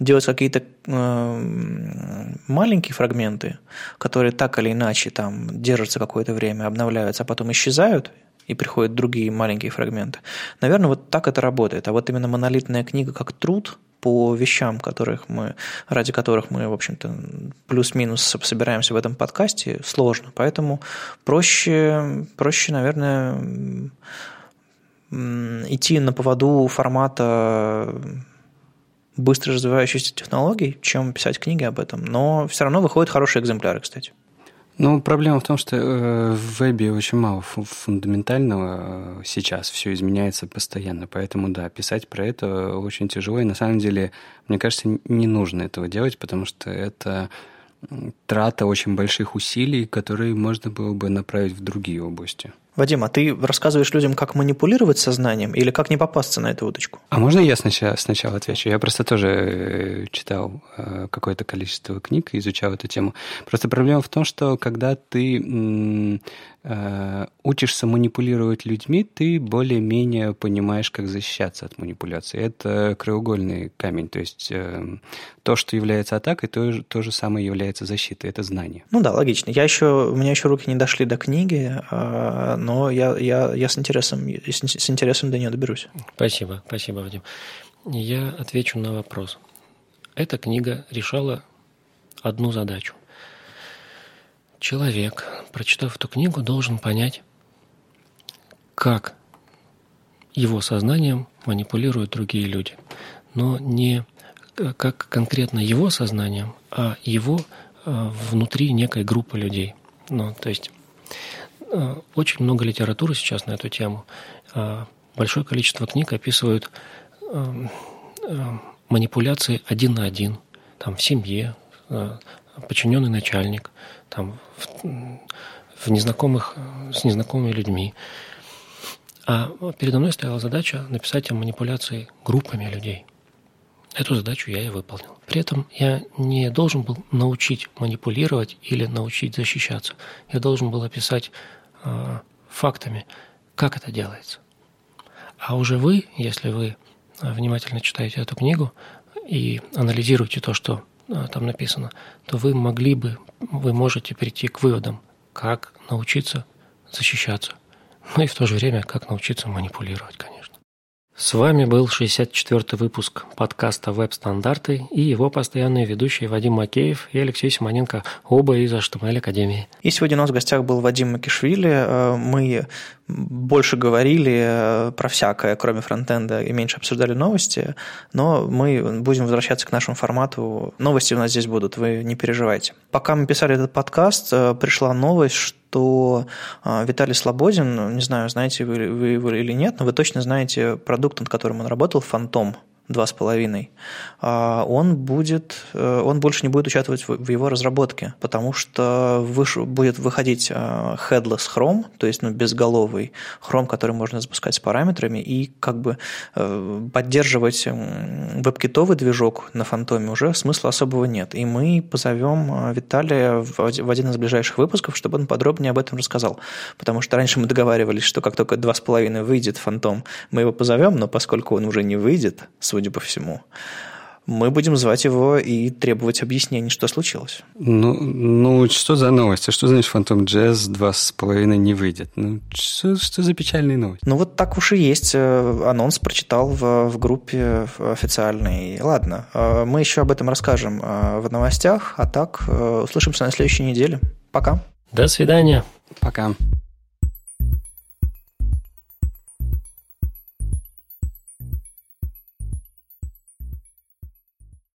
делать какие-то э, маленькие фрагменты, которые так или иначе там держатся какое-то время, обновляются, а потом исчезают, и приходят другие маленькие фрагменты. Наверное, вот так это работает. А вот именно монолитная книга как труд по вещам, которых мы, ради которых мы, в общем-то, плюс-минус собираемся в этом подкасте, сложно. Поэтому проще, проще наверное, идти на поводу формата быстро развивающихся технологий, чем писать книги об этом. Но все равно выходят хорошие экземпляры, кстати. Ну, проблема в том, что э, в вебе очень мало фундаментального э, сейчас, все изменяется постоянно, поэтому, да, писать про это очень тяжело, и на самом деле, мне кажется, не нужно этого делать, потому что это трата очень больших усилий, которые можно было бы направить в другие области. Вадим, а ты рассказываешь людям, как манипулировать сознанием или как не попасться на эту удочку? А можно я сначала, сначала отвечу? Я просто тоже э, читал э, какое-то количество книг и изучал эту тему. Просто проблема в том, что когда ты Э, учишься манипулировать людьми, ты более-менее понимаешь, как защищаться от манипуляции. Это краеугольный камень. То есть э, то, что является атакой, то, то же самое является защитой. Это знание. Ну да, логично. Я еще, у меня еще руки не дошли до книги, э, но я, я, я с, интересом, с интересом до нее доберусь. Спасибо, спасибо, Вадим. Я отвечу на вопрос. Эта книга решала одну задачу Человек, прочитав эту книгу, должен понять, как его сознанием манипулируют другие люди. Но не как конкретно его сознанием, а его э, внутри некой группы людей. Ну, то есть э, очень много литературы сейчас на эту тему. Э, большое количество книг описывают манипуляции один на один, там в семье, подчиненный начальник, там, в, в незнакомых, с незнакомыми людьми. А передо мной стояла задача написать о манипуляции группами людей. Эту задачу я и выполнил. При этом я не должен был научить манипулировать или научить защищаться. Я должен был описать э, фактами, как это делается. А уже вы, если вы внимательно читаете эту книгу и анализируете то, что а, там написано, то вы могли бы, вы можете прийти к выводам, как научиться защищаться, ну и в то же время, как научиться манипулировать, конечно. С вами был 64-й выпуск подкаста «Веб-стандарты» и его постоянные ведущие Вадим Макеев и Алексей Симоненко, оба из HTML Академии. И сегодня у нас в гостях был Вадим Макишвили. Э, мы больше говорили э, про всякое, кроме фронтенда, и меньше обсуждали новости, но мы будем возвращаться к нашему формату. Новости у нас здесь будут, вы не переживайте. Пока мы писали этот подкаст, э, пришла новость, что что а, Виталий Слободин, не знаю, знаете вы, вы его или нет, но вы точно знаете продукт, над которым он работал, «Фантом» два с половиной, а, он будет, э, он больше не будет участвовать в его разработке, потому что выш, будет выходить а, headless Chrome, то есть ну, безголовый Chrome, который можно запускать с параметрами, и как бы э, поддерживать веб-китовый движок на фантоме уже смысла особого нет. И мы позовем Виталия в один из ближайших выпусков, чтобы он подробнее об этом рассказал. Потому что раньше мы договаривались, что как только два с половиной выйдет фантом, мы его позовем, но поскольку он уже не выйдет, судя по всему, мы будем звать его и требовать объяснений, что случилось. Ну, ну что за новость? А что значит Фантом Джаз два с половиной не выйдет? Ну, что, что за печальные новости? Ну, вот так уж и есть. Э, анонс прочитал в, в группе официальной. Ладно, э, мы еще об этом расскажем э, в новостях, а так услышимся на следующей неделе. Пока. До свидания. Пока.